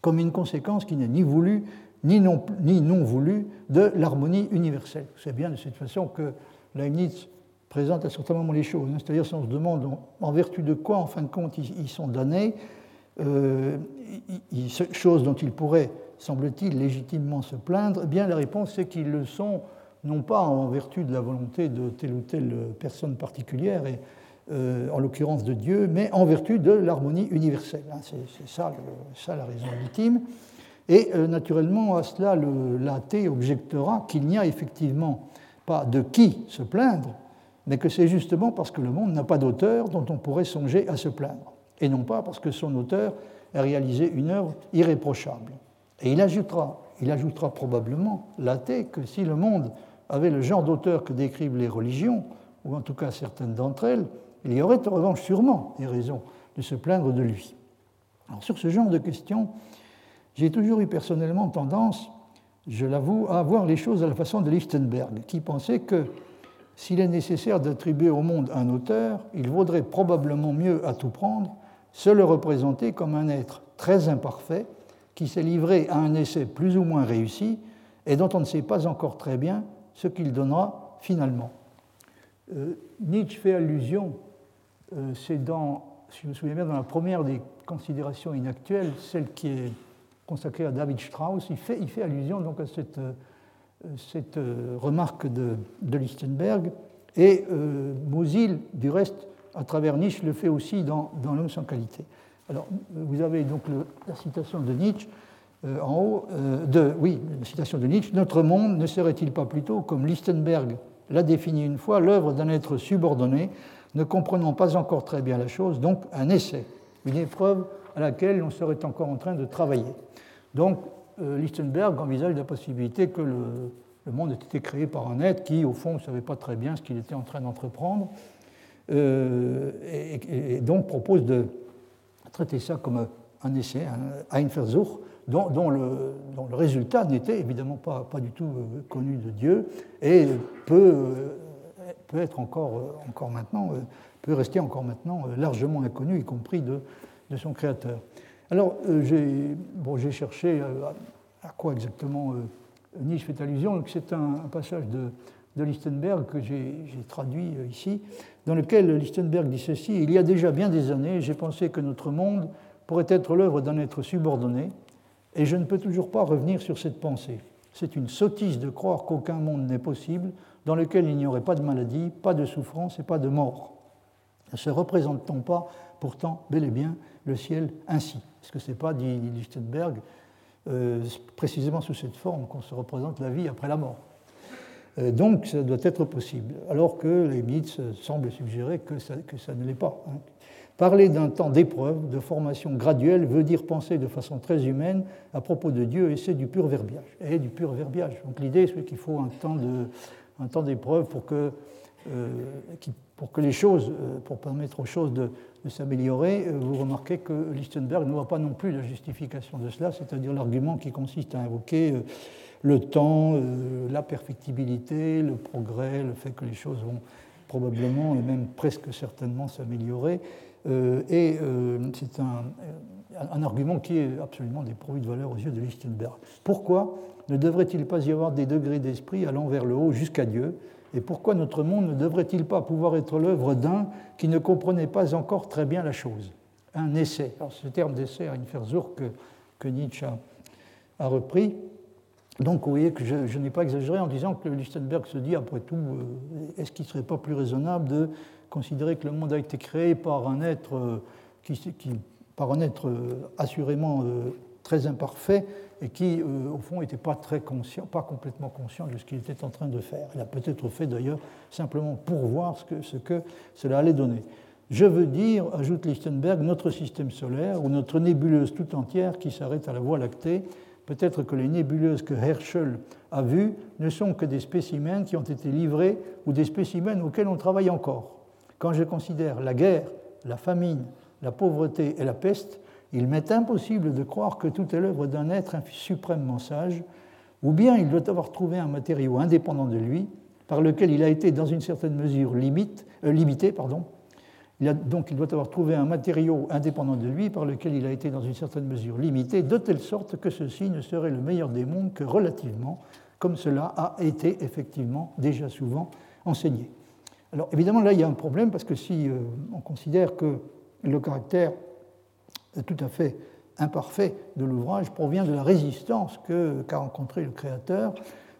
comme une conséquence qui n'est ni voulue ni non, voulue de l'harmonie universelle. C'est bien de cette façon que Leibniz présente à certains moments les choses. Hein. C'est-à-dire si on se demande en vertu de quoi, en fin de compte, ils sont damnés, euh, chose dont ils pourraient, semble-t-il, légitimement se plaindre, eh bien la réponse c'est qu'ils le sont non pas en vertu de la volonté de telle ou telle personne particulière, et euh, en l'occurrence de Dieu, mais en vertu de l'harmonie universelle. Hein, c'est ça, la raison ultime. Et euh, naturellement, à cela, l'athée objectera qu'il n'y a effectivement pas de qui se plaindre, mais que c'est justement parce que le monde n'a pas d'auteur dont on pourrait songer à se plaindre, et non pas parce que son auteur a réalisé une œuvre irréprochable. Et il ajoutera, il ajoutera probablement, l'athée, que si le monde avait le genre d'auteur que décrivent les religions, ou en tout cas certaines d'entre elles, il y aurait en revanche sûrement des raisons de se plaindre de lui. Alors, sur ce genre de questions, j'ai toujours eu personnellement tendance, je l'avoue, à voir les choses à la façon de Lichtenberg, qui pensait que s'il est nécessaire d'attribuer au monde un auteur, il vaudrait probablement mieux à tout prendre se le représenter comme un être très imparfait qui s'est livré à un essai plus ou moins réussi et dont on ne sait pas encore très bien ce qu'il donnera finalement. Euh, Nietzsche fait allusion c'est dans, si je me souviens bien, dans la première des considérations inactuelles, celle qui est consacrée à David Strauss, il fait, allusion donc à cette, euh, euh, remarque de, Lichtenberg. Et euh, du reste, à travers Nietzsche, le fait aussi dans, dans L'homme sans qualité. Alors, vous avez donc la citation de Nietzsche en haut, de, oui, la citation de Nietzsche, Notre monde ne serait-il pas plutôt, comme Lichtenberg l'a défini une fois, l'œuvre d'un être subordonné ne comprenons pas encore très bien la chose, donc un essai, une épreuve à laquelle on serait encore en train de travailler. Donc euh, Lichtenberg envisage la possibilité que le, monde ait été créé par un être qui, au fond, ne savait pas très bien ce qu'il était en train d'entreprendre, euh, et, donc propose de traiter ça comme un essai, un Einversuch, dont, le, résultat n'était évidemment pas, pas, du tout euh, connu de Dieu et peut peut être encore, euh, encore maintenant, euh, peut rester encore maintenant euh, largement inconnu, y compris de, de son créateur. Alors, j'ai bon, cherché à, quoi exactement Nietzsche fait allusion. C'est un, passage de, de Lichtenberg que j'ai traduit ici, dans lequel Lichtenberg dit ceci Il y a déjà bien des années, j'ai pensé que notre monde pourrait être l'œuvre d'un être subordonné, et je ne peux toujours pas revenir sur cette pensée. C'est une sottise de croire qu'aucun monde n'est possible dans lequel il n'y aurait pas de maladie, pas de souffrance et pas de mort. Ne se représente-t-on pas pourtant bel et bien le ciel ainsi Est-ce que ce n'est pas, dit Lichtenberg, précisément sous cette forme qu'on se représente la vie après la mort. donc ça doit être possible, alors que mythes semblent suggérer que ça, que ça ne l'est pas. Hein. Parler d'un temps d'épreuve, de formation graduelle, veut dire penser de façon très humaine à propos de Dieu, et c'est du pur verbiage. Et du pur verbiage. Donc l'idée, c'est qu'il faut un temps, de, un temps d'épreuve pour que, euh, pour que les choses, euh, pour permettre aux choses de, s'améliorer. Euh, vous remarquez que Lichtenberg ne voit pas non plus la justification de cela, c'est-à-dire l'argument qui consiste à invoquer le temps, la perfectibilité, le progrès, le fait que les choses vont probablement et même presque certainement s'améliorer. Et c'est un, un, argument qui est absolument dépourvu de valeur aux yeux de Lichtenberg. Pourquoi? Ne devrait-il pas y avoir des degrés d'esprit allant vers le haut jusqu'à Dieu? Et pourquoi notre monde ne devrait-il pas pouvoir être l'œuvre d'un qui ne comprenait pas encore très bien la chose? Un essai. Alors ce terme d'essai a une Versuch que, Nietzsche a, repris. Donc vous voyez que je, n'ai pas exagéré en disant que Lichtenberg se dit, après tout, euh, est-ce qu'il ne serait pas plus raisonnable de considérer que le monde a été créé par un être, euh, qui, par un être euh, assurément très imparfait et qui, au fond, n'était pas très conscient, pas complètement conscient de ce qu'il était en train de faire. Il a peut-être fait d'ailleurs simplement pour voir ce que, ce que cela allait donner. Je veux dire, ajoute Lichtenberg, notre système solaire ou notre nébuleuse tout entière qui s'arrête à la Voie lactée. Peut-être que les nébuleuses que Herschel a vues ne sont que des spécimens qui ont été livrés ou des spécimens auxquels on travaille encore. Quand je considère la guerre, la famine, la pauvreté et la peste, il m'est impossible de croire que tout est l'œuvre d'un être suprêmement sage, ou bien il doit avoir trouvé un matériau indépendant de lui, par lequel il a été dans une certaine mesure euh, limité. Pardon. Donc il doit avoir trouvé un matériau indépendant de lui, par lequel il a été dans une certaine mesure limité, de telle sorte que ceci ne serait le meilleur des mondes que relativement, comme cela a été effectivement déjà souvent enseigné. Alors évidemment, là, il y a un problème parce que si euh, on considère que le caractère tout à fait imparfait de l'ouvrage provient de la résistance qu'a rencontré le créateur,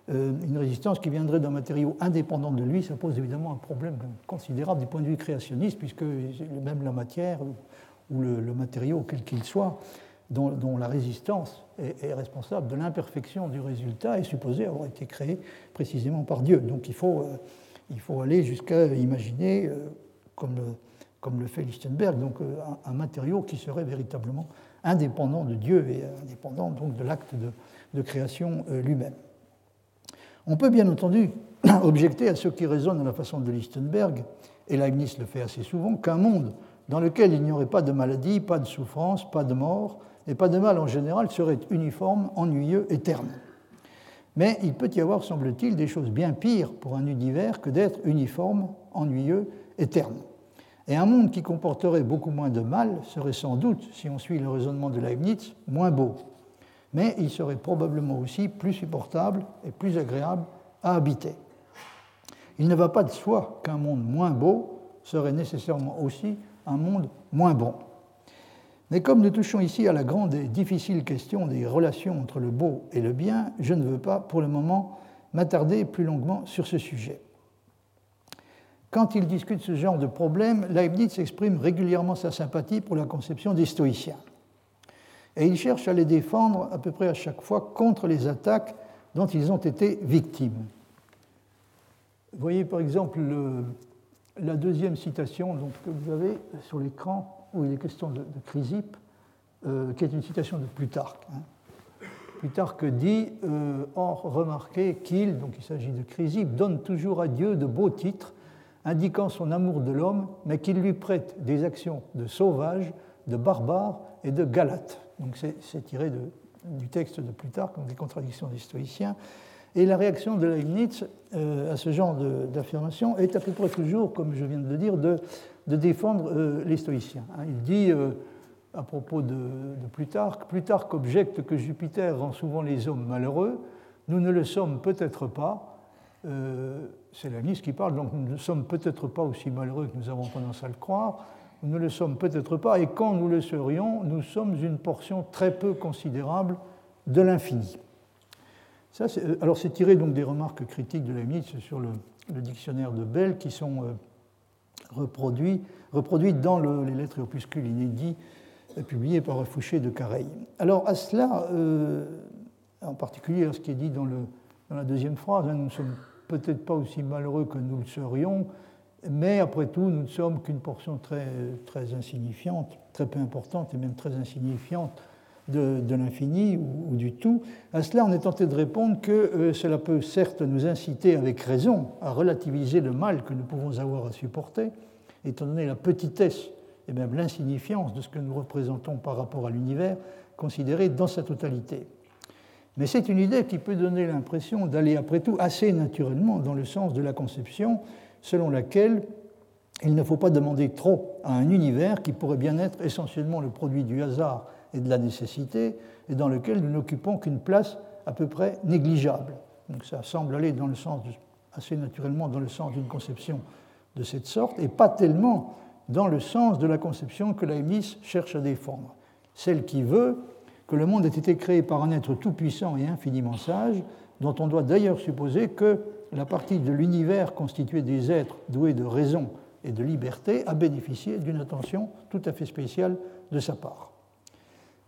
euh, une résistance qui viendrait d'un matériau indépendant de lui, ça pose évidemment un problème considérable du point de vue créationniste, puisque même la matière ou le, matériau, quel qu'il soit, dont, la résistance est, responsable de l'imperfection du résultat, est supposé avoir été créé précisément par Dieu. Donc il faut... Euh, il faut aller jusqu'à imaginer, euh, comme le, comme le fait Lichtenberg, donc euh, un, matériau qui serait véritablement indépendant de Dieu et indépendant donc de l'acte de, création euh, lui-même. On peut bien entendu objecter à ceux qui raisonnent à la façon de Lichtenberg, et Leibniz le fait assez souvent, qu'un monde dans lequel il n'y aurait pas de maladie, pas de souffrance, pas de mort, et pas de mal en général serait uniforme, ennuyeux et terne. Mais il peut y avoir, semble-t-il, des choses bien pires pour un univers que d'être uniforme, ennuyeux et terne. Et un monde qui comporterait beaucoup moins de mal serait sans doute, si on suit le raisonnement de Leibniz, moins beau. Mais il serait probablement aussi plus supportable et plus agréable à habiter. Il ne va pas de soi qu'un monde moins beau serait nécessairement aussi un monde moins bon. Mais comme nous touchons ici à la grande et difficile question des relations entre le beau et le bien, je ne veux pas pour le moment m'attarder plus longuement sur ce sujet. Quand il discute ce genre de problème, Leibniz exprime régulièrement sa sympathie pour la conception des stoïciens. Et il cherche à les défendre à peu près à chaque fois contre les attaques dont ils ont été victimes. Voyez par exemple la deuxième citation que vous avez sur l'écran où il est question de, de Chrysippe, euh, qui est une citation de Plutarque. Hein. Plutarque dit euh, Or, remarquez qu'il, donc il s'agit de Chrysippe, donne toujours à Dieu de beaux titres, indiquant son amour de l'homme, mais qu'il lui prête des actions de sauvage, de barbare et de galate. Donc c'est tiré du texte de Plutarque, des contradictions des stoïciens. Et la réaction de Leibniz euh, à ce genre d'affirmation est à peu près toujours, comme je viens de le dire, de de défendre euh, les stoïciens. Hein. Il dit euh, à propos de, Plutarque, Plutarque objecte que Jupiter rend souvent les hommes malheureux, nous ne le sommes peut-être pas, euh, c'est la qui parle, donc nous ne sommes peut-être pas aussi malheureux que nous avons tendance à le croire, nous ne le sommes peut-être pas, et quand nous le serions, nous sommes une portion très peu considérable de l'infini. alors c'est tiré donc des remarques critiques de Leibniz sur le, dictionnaire de Bell qui sont reproduit, reproduit dans les lettres et opuscules inédits publié par Fouché de Careil. Alors à cela, en particulier ce qui est dit dans la deuxième phrase, hein, nous ne sommes peut-être pas aussi malheureux que nous le serions, mais après tout, nous ne sommes qu'une portion très, insignifiante, très peu importante et même très insignifiante de, l'infini ou, du tout. À cela, on est tenté de répondre que euh, cela peut certes nous inciter avec raison à relativiser le mal que nous pouvons avoir à supporter, étant donné la petitesse et même l'insignifiance de ce que nous représentons par rapport à l'univers, considéré dans sa totalité. Mais c'est une idée qui peut donner l'impression d'aller après tout assez naturellement dans le sens de la conception selon laquelle il ne faut pas demander trop à un univers qui pourrait bien être essentiellement le produit du hasard et de la nécessité, et dans lequel nous n'occupons qu'une place à peu près négligeable. Donc ça semble aller dans le sens assez naturellement dans le sens d'une conception de cette sorte, et pas tellement dans le sens de la conception que Leibniz cherche à défendre, celle qui veut que le monde ait été créé par un être tout-puissant et infiniment sage, dont on doit d'ailleurs supposer que la partie de l'univers constituée des êtres doués de raison et de liberté a bénéficié d'une attention tout à fait spéciale de sa part.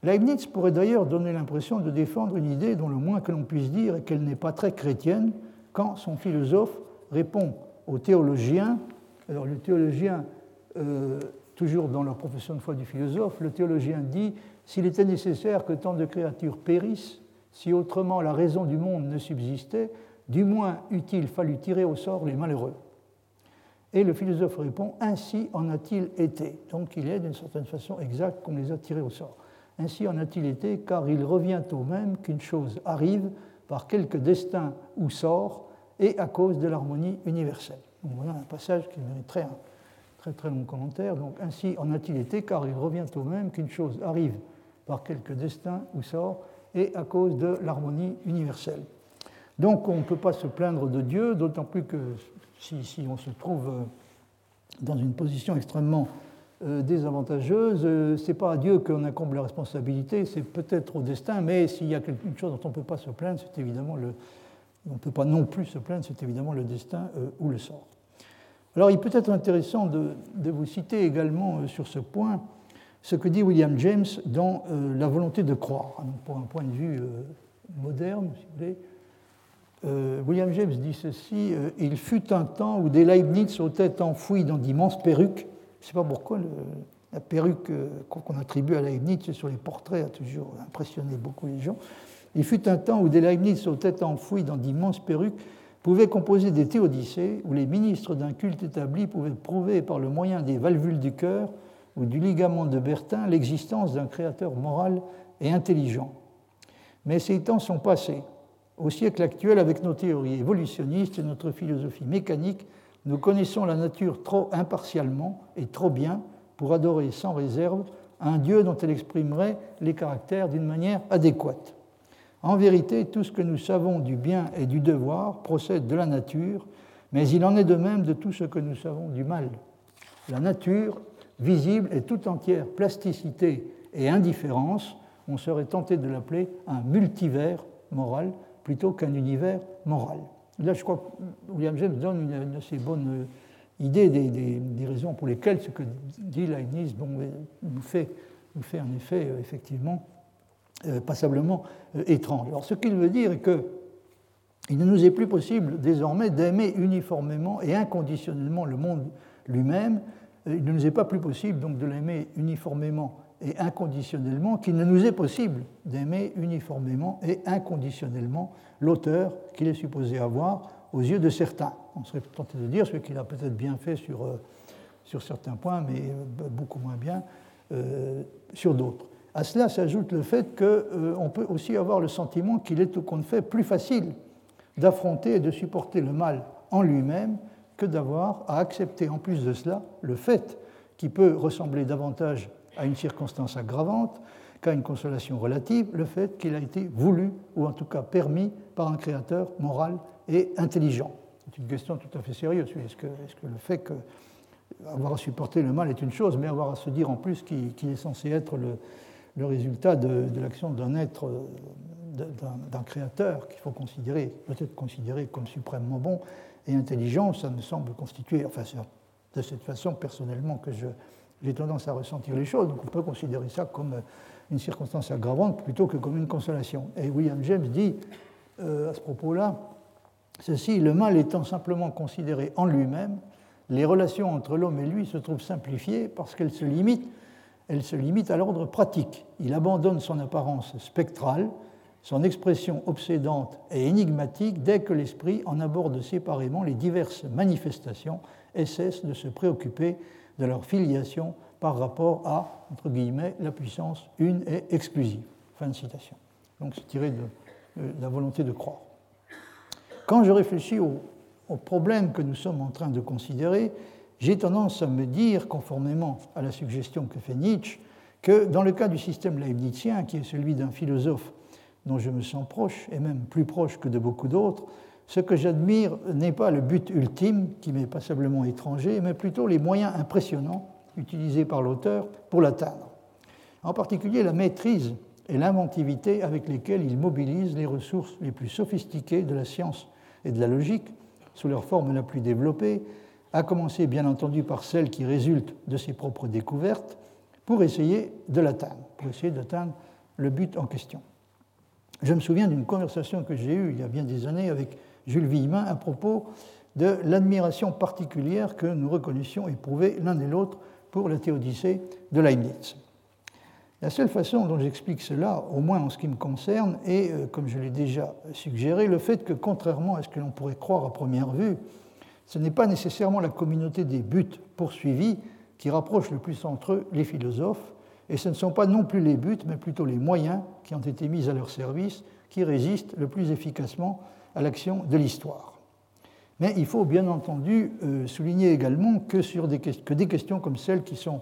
Leibniz pourrait d'ailleurs donner l'impression de défendre une idée dont le moins que l'on puisse dire est qu'elle n'est pas très chrétienne quand son philosophe répond au théologien. Alors le théologien, euh, toujours dans leur profession de foi du philosophe, le théologien dit s'il était nécessaire que tant de créatures périssent, si autrement la raison du monde ne subsistait, du moins eût-il fallu tirer au sort les malheureux. Et le philosophe répond Ainsi en a-t-il été Donc il est d'une certaine façon exact qu'on les a tirés au sort. Ainsi en a-t-il été, car il revient au même qu'une chose arrive par quelque destin ou sort et à cause de l'harmonie universelle. Donc voilà un passage qui mériterait un très très long commentaire. Donc ainsi en a-t-il été, car il revient au même qu'une chose arrive par quelque destin ou sort et à cause de l'harmonie universelle. Donc on ne peut pas se plaindre de Dieu, d'autant plus que si, on se trouve euh, dans une position extrêmement euh, désavantageuse, euh, ce n'est pas à Dieu qu'on incombe la responsabilité, c'est peut-être au destin, mais s'il y a quelque chose dont on ne peut pas se plaindre, c'est évidemment le, on ne peut pas non plus se plaindre, c'est évidemment le destin ou le sort. Alors il peut être intéressant de, vous citer également sur ce point ce que dit William James dans La volonté de croire, hein, pour un point de vue moderne, si vous voulez, euh, William James dit ceci euh, Il fut un temps où des Leibniz aux têtes enfouies dans d'immenses perruques. Je ne sais pas pourquoi la perruque euh, qu'on attribue à Leibniz sur les portraits a toujours impressionné beaucoup les gens. Il fut un temps où des Leibniz aux têtes enfouies dans d'immenses perruques pouvaient composer des théodicées où les ministres d'un culte établi pouvaient prouver par le moyen des valvules du cœur ou du ligament de Bertin l'existence d'un créateur moral et intelligent. Mais ces temps sont passés. Au siècle actuel, avec nos théories évolutionnistes et notre philosophie mécanique, nous connaissons la nature trop impartialement et trop bien pour adorer sans réserve un Dieu dont elle exprimerait les caractères d'une manière adéquate. En vérité, tout ce que nous savons du bien et du devoir procède de la nature, mais il en est de même de tout ce que nous savons du mal. La nature, visible, est tout entière plasticité et indifférence. On serait tenté de l'appeler un multivers moral, plutôt qu'un univers moral. Là, je crois que William James donne une, assez bonne euh, idée des, raisons pour lesquelles ce que dit Leibniz nous, fait, nous fait en effet euh, effectivement euh, passablement étrange. Alors ce qu'il veut dire est que il ne nous est plus possible désormais d'aimer uniformément et inconditionnellement le monde lui-même. Il ne nous est pas plus possible donc de l'aimer uniformément et inconditionnellement qu'il ne nous est possible d'aimer uniformément et inconditionnellement l'auteur qu'il est supposé avoir aux yeux de certains. On serait tenté de dire ce qu'il a peut-être bien fait sur, euh, certains points, mais euh, beaucoup moins bien euh, sur d'autres. À cela s'ajoute le fait qu'on peut aussi avoir le sentiment qu'il est au compte fait plus facile d'affronter et de supporter le mal en lui-même que d'avoir à accepter en plus de cela le fait qui peut ressembler davantage à une circonstance aggravante qu'à une consolation relative, le fait qu'il a été voulu, ou en tout cas permis, par un créateur moral et intelligent. C'est une question tout à fait sérieuse. Est-ce que, le fait que avoir à supporter le mal est une chose, mais avoir à se dire en plus qu'il est censé être le, résultat de, de l'action d'un être, d'un créateur qu'il faut considérer, peut-être considérer comme suprêmement bon et intelligent, ça me semble constituer, enfin, de cette façon personnellement que j'ai tendance à ressentir les choses, donc on peut considérer ça comme une circonstance aggravante plutôt que comme une consolation. Et William James dit euh, à ce propos-là, ceci, le mal étant simplement considéré en lui-même, les relations entre l'homme et lui se trouvent simplifiées parce qu'elles se limitent, elles se limitent à l'ordre pratique. Il abandonne son apparence spectrale, son expression obsédante et énigmatique dès que l'esprit en aborde séparément les diverses manifestations et cesse de se préoccuper de leur filiation par rapport à, entre guillemets, la puissance une et exclusive. Fin de citation. Donc c'est tiré de, la volonté de croire. Quand je réfléchis au, au problème que nous sommes en train de considérer, j'ai tendance à me dire, conformément à la suggestion que fait Nietzsche, que dans le cas du système leibnizien, qui est celui d'un philosophe dont je me sens proche, et même plus proche que de beaucoup d'autres, ce que j'admire n'est pas le but ultime, qui m'est passablement étranger, mais plutôt les moyens impressionnants utilisés par l'auteur pour l'atteindre. En particulier la maîtrise et l'inventivité avec lesquelles il mobilise les ressources les plus sophistiquées de la science et de la logique, sous leur forme la plus développée, à commencer bien entendu par celles qui résultent de ses propres découvertes, pour essayer de l'atteindre, pour essayer d'atteindre le but en question. Je me souviens d'une conversation que j'ai eue il y a bien des années avec Jules Villemin à propos de l'admiration particulière que nous reconnaissions éprouver l'un et l'autre pour la théodicée de Leibniz. La seule façon dont j'explique cela, au moins en ce qui me concerne, est, euh, comme je l'ai déjà suggéré, le fait que, contrairement à ce que l'on pourrait croire à première vue, ce n'est pas nécessairement la communauté des buts poursuivis qui rapproche le plus entre eux les philosophes, et ce ne sont pas non plus les buts, mais plutôt les moyens qui ont été mis à leur service qui résistent le plus efficacement à l'action de l'histoire. Mais il faut bien entendu euh, souligner également que, des, que des questions comme celles qui sont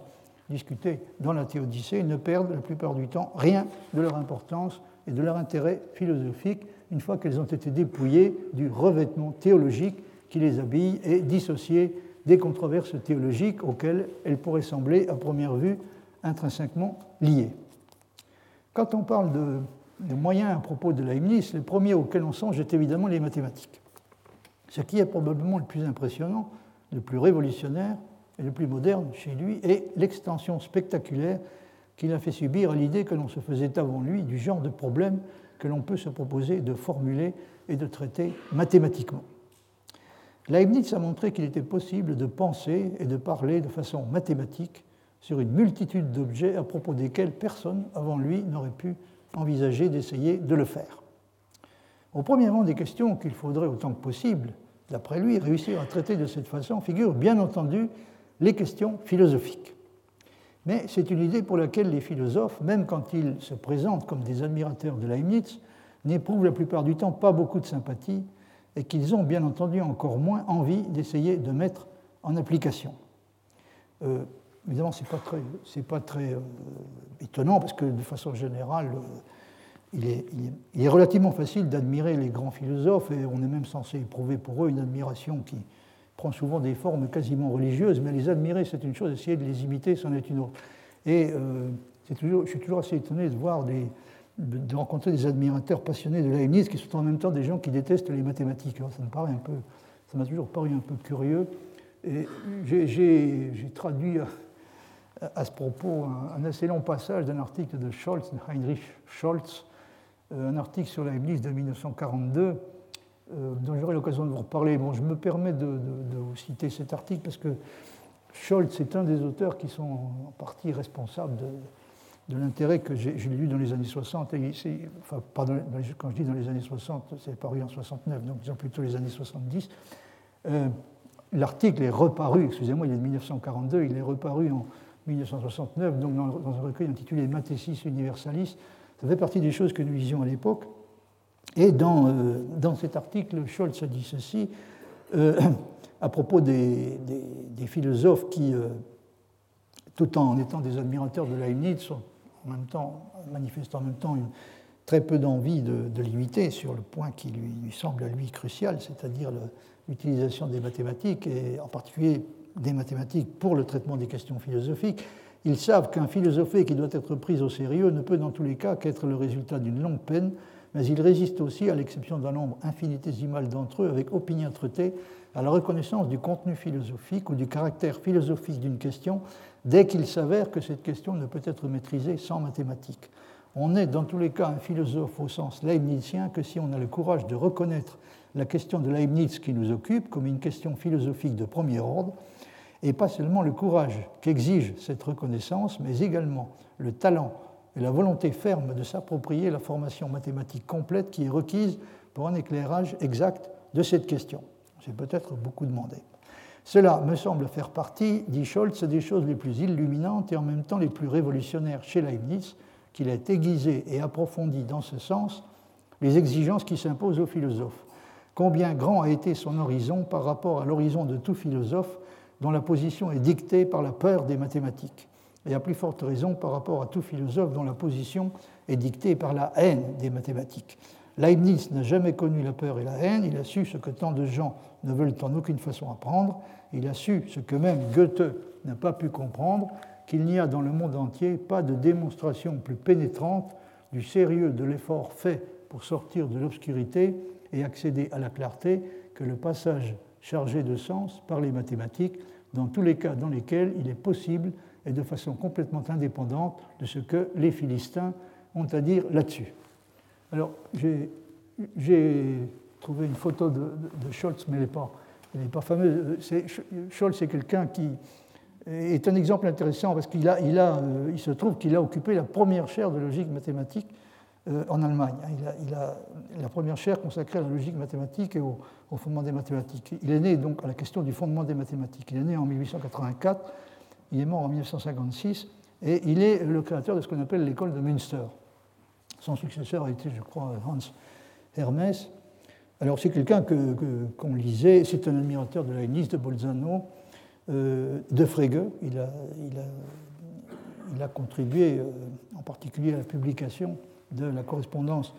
discutées dans la Théodicée ne perdent la plupart du temps rien de leur importance et de leur intérêt philosophique une fois qu'elles ont été dépouillées du revêtement théologique qui les habille et dissociées des controverses théologiques auxquelles elles pourraient sembler à première vue intrinsèquement liées. Quand on parle de, moyens à propos de Leibniz, le premier auquel on songe est évidemment les mathématiques. Ce qui est probablement le plus impressionnant, le plus révolutionnaire et le plus moderne chez lui est l'extension spectaculaire qu'il a fait subir à l'idée que l'on se faisait avant lui du genre de problème que l'on peut se proposer de formuler et de traiter mathématiquement. Leibniz a montré qu'il était possible de penser et de parler de façon mathématique sur une multitude d'objets à propos desquels personne avant lui n'aurait pu envisager d'essayer de le faire. Au premier rang des questions qu'il faudrait autant que possible, d'après lui, réussir à traiter de cette façon figurent bien entendu les questions philosophiques. Mais c'est une idée pour laquelle les philosophes, même quand ils se présentent comme des admirateurs de Leibniz, n'éprouvent la plupart du temps pas beaucoup de sympathie et qu'ils ont bien entendu encore moins envie d'essayer de mettre en application. Euh, Évidemment, ce n'est pas très, pas très euh, étonnant parce que de façon générale, euh, il, est, relativement facile d'admirer les grands philosophes et on est même censé éprouver pour eux une admiration qui prend souvent des formes quasiment religieuses, mais les admirer, c'est une chose, essayer de les imiter, c'en est une autre. Et euh, toujours, je suis toujours assez étonné de voir de rencontrer des admirateurs passionnés de Leibniz qui sont en même temps des gens qui détestent les mathématiques. ça me paraît un peu, ça m'a toujours paru un peu curieux. Et j'ai traduit à ce propos un, assez long passage d'un article de Scholz, Heinrich Scholz, euh, un article sur Église de 1942, euh, dont j'aurai l'occasion de vous reparler. Bon, je me permets de, vous citer cet article parce que Scholz est un des auteurs qui sont en partie responsables de, l'intérêt que j'ai lu dans les années 60. Et enfin, quand je dis dans les années 60, c'est paru en 69, donc disons plutôt les années 70. Euh, l'article est reparu, excusez-moi, il est de 1942, il est reparu en 1969, donc dans, un recueil intitulé Mathesis Universalis. Ça fait partie des choses que nous disions à l'époque. Et dans, euh, dans, cet article, Scholz a dit ceci euh, à propos des, des, philosophes qui, euh, tout en étant des admirateurs de Leibniz, sont en même temps, manifestent en même temps une, très peu d'envie de, de, limiter sur le point qui lui, lui semble à lui crucial, c'est-à-dire l'utilisation des mathématiques, et en particulier des mathématiques pour le traitement des questions philosophiques, ils savent qu'un philosophé qui doit être pris au sérieux ne peut dans tous les cas qu'être le résultat d'une longue peine, mais ils résistent aussi, à l'exception d'un nombre infinitésimal d'entre eux, avec opiniâtreté, à la reconnaissance du contenu philosophique ou du caractère philosophique d'une question dès qu'il s'avère que cette question ne peut être maîtrisée sans mathématiques. On est dans tous les cas un philosophe au sens leibnizien que si on a le courage de reconnaître la question de Leibniz qui nous occupe comme une question philosophique de premier ordre, et pas seulement le courage qu'exige cette reconnaissance, mais également le talent et la volonté ferme de s'approprier la formation mathématique complète qui est requise pour un éclairage exact de cette question. C'est peut-être beaucoup demandé. Cela me semble faire partie, dit Scholz, des choses les plus illuminantes et en même temps les plus révolutionnaires chez Leibniz, qu'il a aiguisé et approfondi dans ce sens les exigences qui s'imposent aux philosophes. Combien grand a été son horizon par rapport à l'horizon de tout philosophe dont la position est dictée par la peur des mathématiques, et à plus forte raison par rapport à tout philosophe dont la position est dictée par la haine des mathématiques. Leibniz n'a jamais connu la peur et la haine, il a su ce que tant de gens ne veulent en aucune façon apprendre, il a su ce que même Goethe n'a pas pu comprendre, qu'il n'y a dans le monde entier pas de démonstration plus pénétrante du sérieux de l'effort fait pour sortir de l'obscurité et accéder à la clarté que le passage chargé de sens par les mathématiques dans tous les cas dans lesquels il est possible et de façon complètement indépendante de ce que les Philistins ont à dire là-dessus. Alors, j'ai trouvé une photo de, Scholz, mais elle n'est pas, pas, fameuse. Scholz est quelqu'un qui est un exemple intéressant parce qu'il a, il a, euh, il se trouve qu'il a occupé la première chaire de logique mathématique euh, en Allemagne. Il a, la première chaire consacrée à la logique mathématique et au, fondement des mathématiques. Il est né donc à la question du fondement des mathématiques. Il est né en 1884, il est mort en 1956, et il est le créateur de ce qu'on appelle l'école de Münster. Son successeur a été, je crois, Hans Hermès. Alors c'est quelqu'un qu'on que, lisait, c'est un admirateur de Leibniz, de Bolzano, euh, de Frege. Il a, il a, il a contribué euh, en particulier à la publication de la correspondance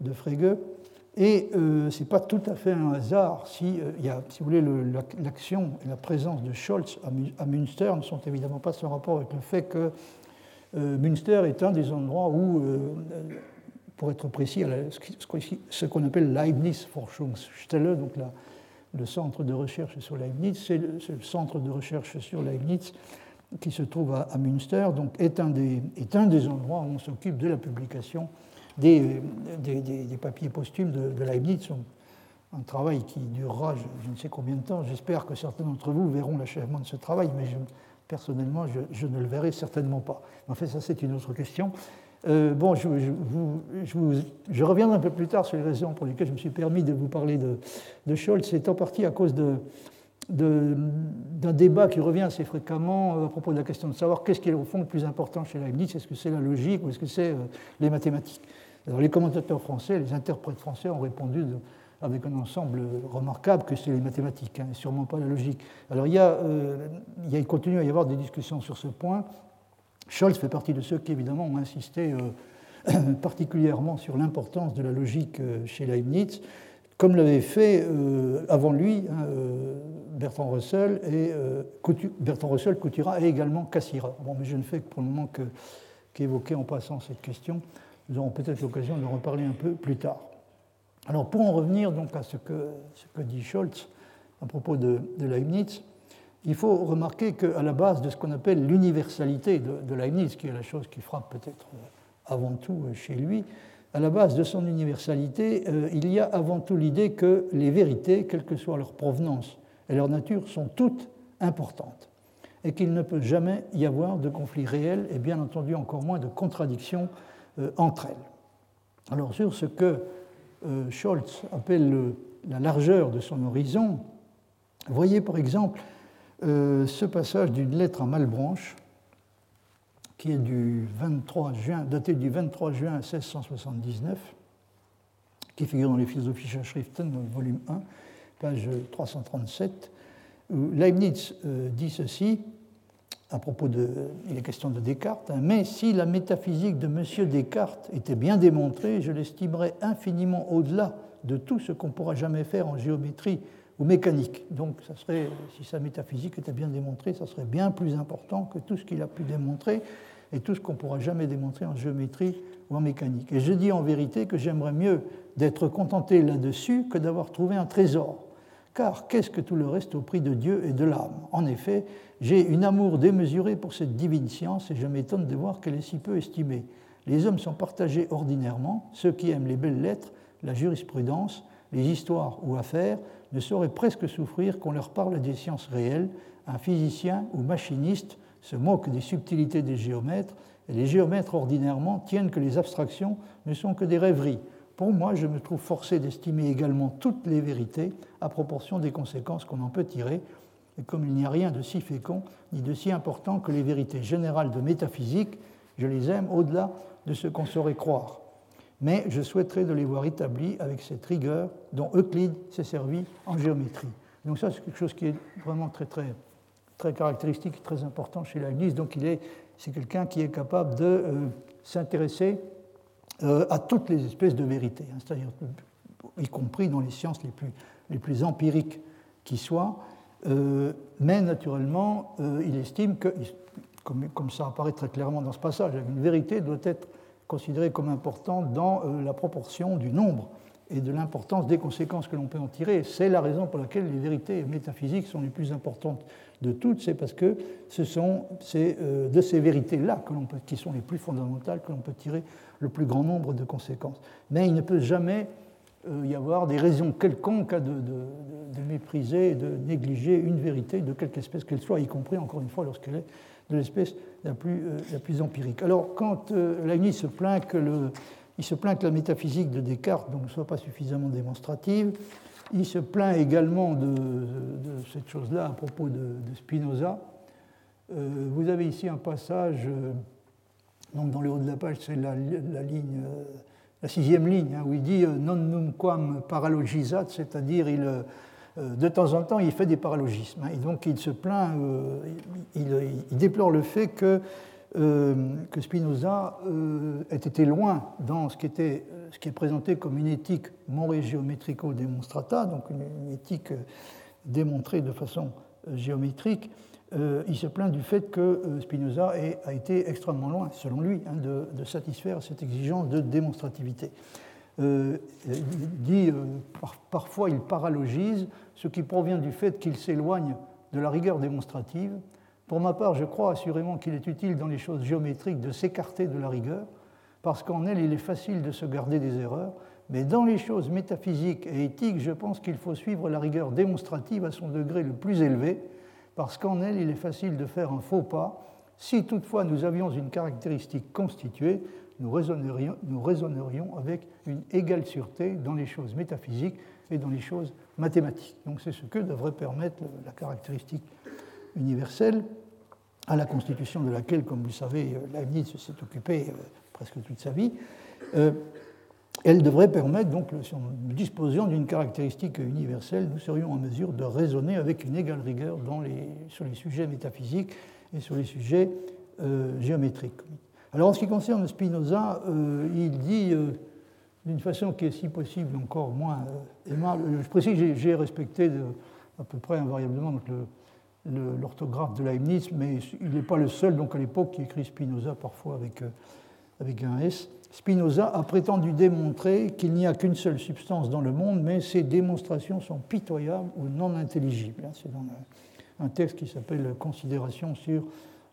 de Frege. Et euh, ce n'est pas tout à fait un hasard si, euh, y a, si vous voulez, l'action et la présence de Scholz à, Münster ne sont évidemment pas sans rapport avec le fait que euh, Münster est un des endroits où, pour être précis, ce qu'on appelle Leibniz Forschungsstelle, donc le centre de recherche sur Leibniz, c'est le, centre de recherche sur Leibniz qui se trouve à, Münster, donc est un, des, est un des endroits où on s'occupe de la publication des, des, papiers posthumes de, Leibniz. Un travail qui durera je, ne sais combien de temps. J'espère que certains d'entre vous verront l'achèvement de ce travail, mais personnellement, je, ne le verrai certainement pas. En fait, ça, c'est une autre question. Euh, bon, je, je, reviendrai un peu plus tard sur les raisons pour lesquelles je me suis permis de vous parler de, de Scholz. C'est en partie à cause de, d'un débat qui revient assez fréquemment euh, à propos de la question de savoir qu'est-ce qui est au fond le plus important chez Leibniz, est-ce que c'est la logique ou est-ce que c'est euh, les mathématiques? Alors les commentateurs français, les interprètes français ont répondu avec un ensemble remarquable que c'est les mathématiques, hein, sûrement pas la logique. Alors il, y a, euh, il, continue à y avoir des discussions sur ce point. Scholz fait partie de ceux qui évidemment ont insisté particulièrement sur l'importance de la logique chez Leibniz comme l'avait fait euh, avant lui hein, euh, Bertrand Russell et euh, Bertrand Russell, Coutura et également Cassira. Bon, mais je ne fais pour le moment qu'évoquer en passant cette question. Nous aurons peut-être l'occasion de reparler un peu plus tard. Alors pour en revenir donc à ce que, ce que dit Scholz à propos de, Leibniz, il faut remarquer qu'à la base de ce qu'on appelle l'universalité de, de, Leibniz, qui est la chose qui frappe peut-être avant tout chez lui, à la base de son universalité, euh, il y a avant tout l'idée que les vérités, quelle que soit leur provenance et leur nature, sont toutes importantes et qu'il ne peut jamais y avoir de conflit réel et bien entendu encore moins de contradiction euh, entre elles. Alors sur ce que euh, Scholz appelle la largeur de son horizon, voyez par exemple ce passage d'une lettre à Malbranche qui est du 23 juin, daté du 23 juin 1679, qui figure dans les Philosophies Schriften, volume 1, page 337, où Leibniz euh, dit ceci à propos de. Il est question de Descartes, hein, mais si la métaphysique de M. Descartes était bien démontrée, je l'estimerais infiniment au-delà de tout ce qu'on pourra jamais faire en géométrie ou mécanique. Donc, ça serait, si sa métaphysique était bien démontrée, ça serait bien plus important que tout ce qu'il a pu démontrer et tout ce qu'on ne pourra jamais démontrer en géométrie ou en mécanique. Et je dis en vérité que j'aimerais mieux d'être contenté là-dessus que d'avoir trouvé un trésor, Car qu'est-ce que tout le reste au prix de Dieu et de l'âme? En effet, j'ai une amour démesuré pour cette divine science et je m'étonne de voir qu'elle est si peu estimée. Les hommes sont partagés ordinairement, ceux qui aiment les belles lettres, la jurisprudence, les histoires ou affaires ne sauraient presque souffrir qu'on leur parle des sciences réelles. Un physicien ou machiniste se moque des subtilités des géomètres, et les géomètres ordinairement tiennent que les abstractions ne sont que des rêveries. Pour moi, je me trouve forcé d'estimer également toutes les vérités à proportion des conséquences qu'on en peut tirer, et comme il n'y a rien de si fécond ni de si important que les vérités générales de métaphysique, je les aime au-delà de ce qu'on saurait croire. Mais je souhaiterais de les voir établies avec cette rigueur dont Euclide s'est servi en géométrie. Donc ça, c'est quelque chose qui est vraiment très, très, très caractéristique, très important chez Leibniz. Donc il est, c'est quelqu'un qui est capable de euh, s'intéresser euh, à toutes les espèces de vérités, hein, c'est-à-dire y compris dans les sciences les plus, les plus empiriques qui soient. Euh, mais naturellement, il estime que comme, ça apparaît très clairement dans ce passage, une vérité doit être considérée comme importante dans la proportion du nombre et de l'importance des conséquences que l'on peut en tirer. C'est la raison pour laquelle les vérités métaphysiques sont les plus importantes de toutes, c'est parce que ce sont euh, de ces vérités-là qui sont les plus fondamentales que l'on peut tirer le plus grand nombre de conséquences. Mais il ne peut jamais euh, y avoir des raisons quelconques de, de, mépriser et de négliger une vérité de quelque espèce qu'elle soit, y compris, encore une fois, lorsqu'elle est de l'espèce la, plus, euh, empirique. Alors, quand euh, se plaint que le, il se plaint que la métaphysique de Descartes ne soit pas suffisamment démonstrative, il se plaint également de, cette chose-là à propos de, Spinoza. Euh, vous avez ici un passage, euh, donc dans le haut de la page, c'est la, la sixième ligne, hein, où il dit non numquam paralogisat, c'est-à-dire euh, de temps en temps, il fait des paralogismes. Hein, et donc, il se plaint, euh, il, déplore le fait que, euh, que Spinoza ait été loin dans ce qui, était, ce qui est présenté comme une éthique more geometrico demonstrata, donc une, éthique démontrée de façon géométrique. il se plaint du fait que Spinoza a été extrêmement loin, selon lui, hein, de, satisfaire cette exigence de démonstrativité. Euh, dit euh, parfois il paralogise, ce qui provient du fait qu'il s'éloigne de la rigueur démonstrative. Pour ma part, je crois assurément qu'il est utile dans les choses géométriques de s'écarter de la rigueur, parce qu'en elle, il est facile de se garder des erreurs, mais dans les choses métaphysiques et éthiques, je pense qu'il faut suivre la rigueur démonstrative à son degré le plus élevé, parce qu'en elle, il est facile de faire un faux pas. Si toutefois nous avions une caractéristique constituée, nous raisonnerions, avec une égale sûreté dans les choses métaphysiques et dans les choses mathématiques. Donc c'est ce que devrait permettre la caractéristique universelle, à la constitution de laquelle, comme vous le savez, Leibniz s'est occupé euh, presque toute sa vie. Euh, elle devrait permettre, donc, si nous disposions d'une caractéristique universelle, nous serions en mesure de raisonner avec une égale rigueur sur les sujets métaphysiques et sur les sujets euh, géométriques. Alors en ce qui concerne Spinoza, euh, il dit euh, d'une façon qui est si possible encore moins euh, aimable, je précise j'ai respecté à peu près invariablement l'orthographe de Leibniz, mais il n'est pas le seul donc à l'époque qui écrit Spinoza parfois avec, avec un S. Spinoza a prétendu démontrer qu'il n'y a qu'une seule substance dans le monde, mais ses démonstrations sont pitoyables ou non intelligibles. C'est dans un texte qui s'appelle Considération sur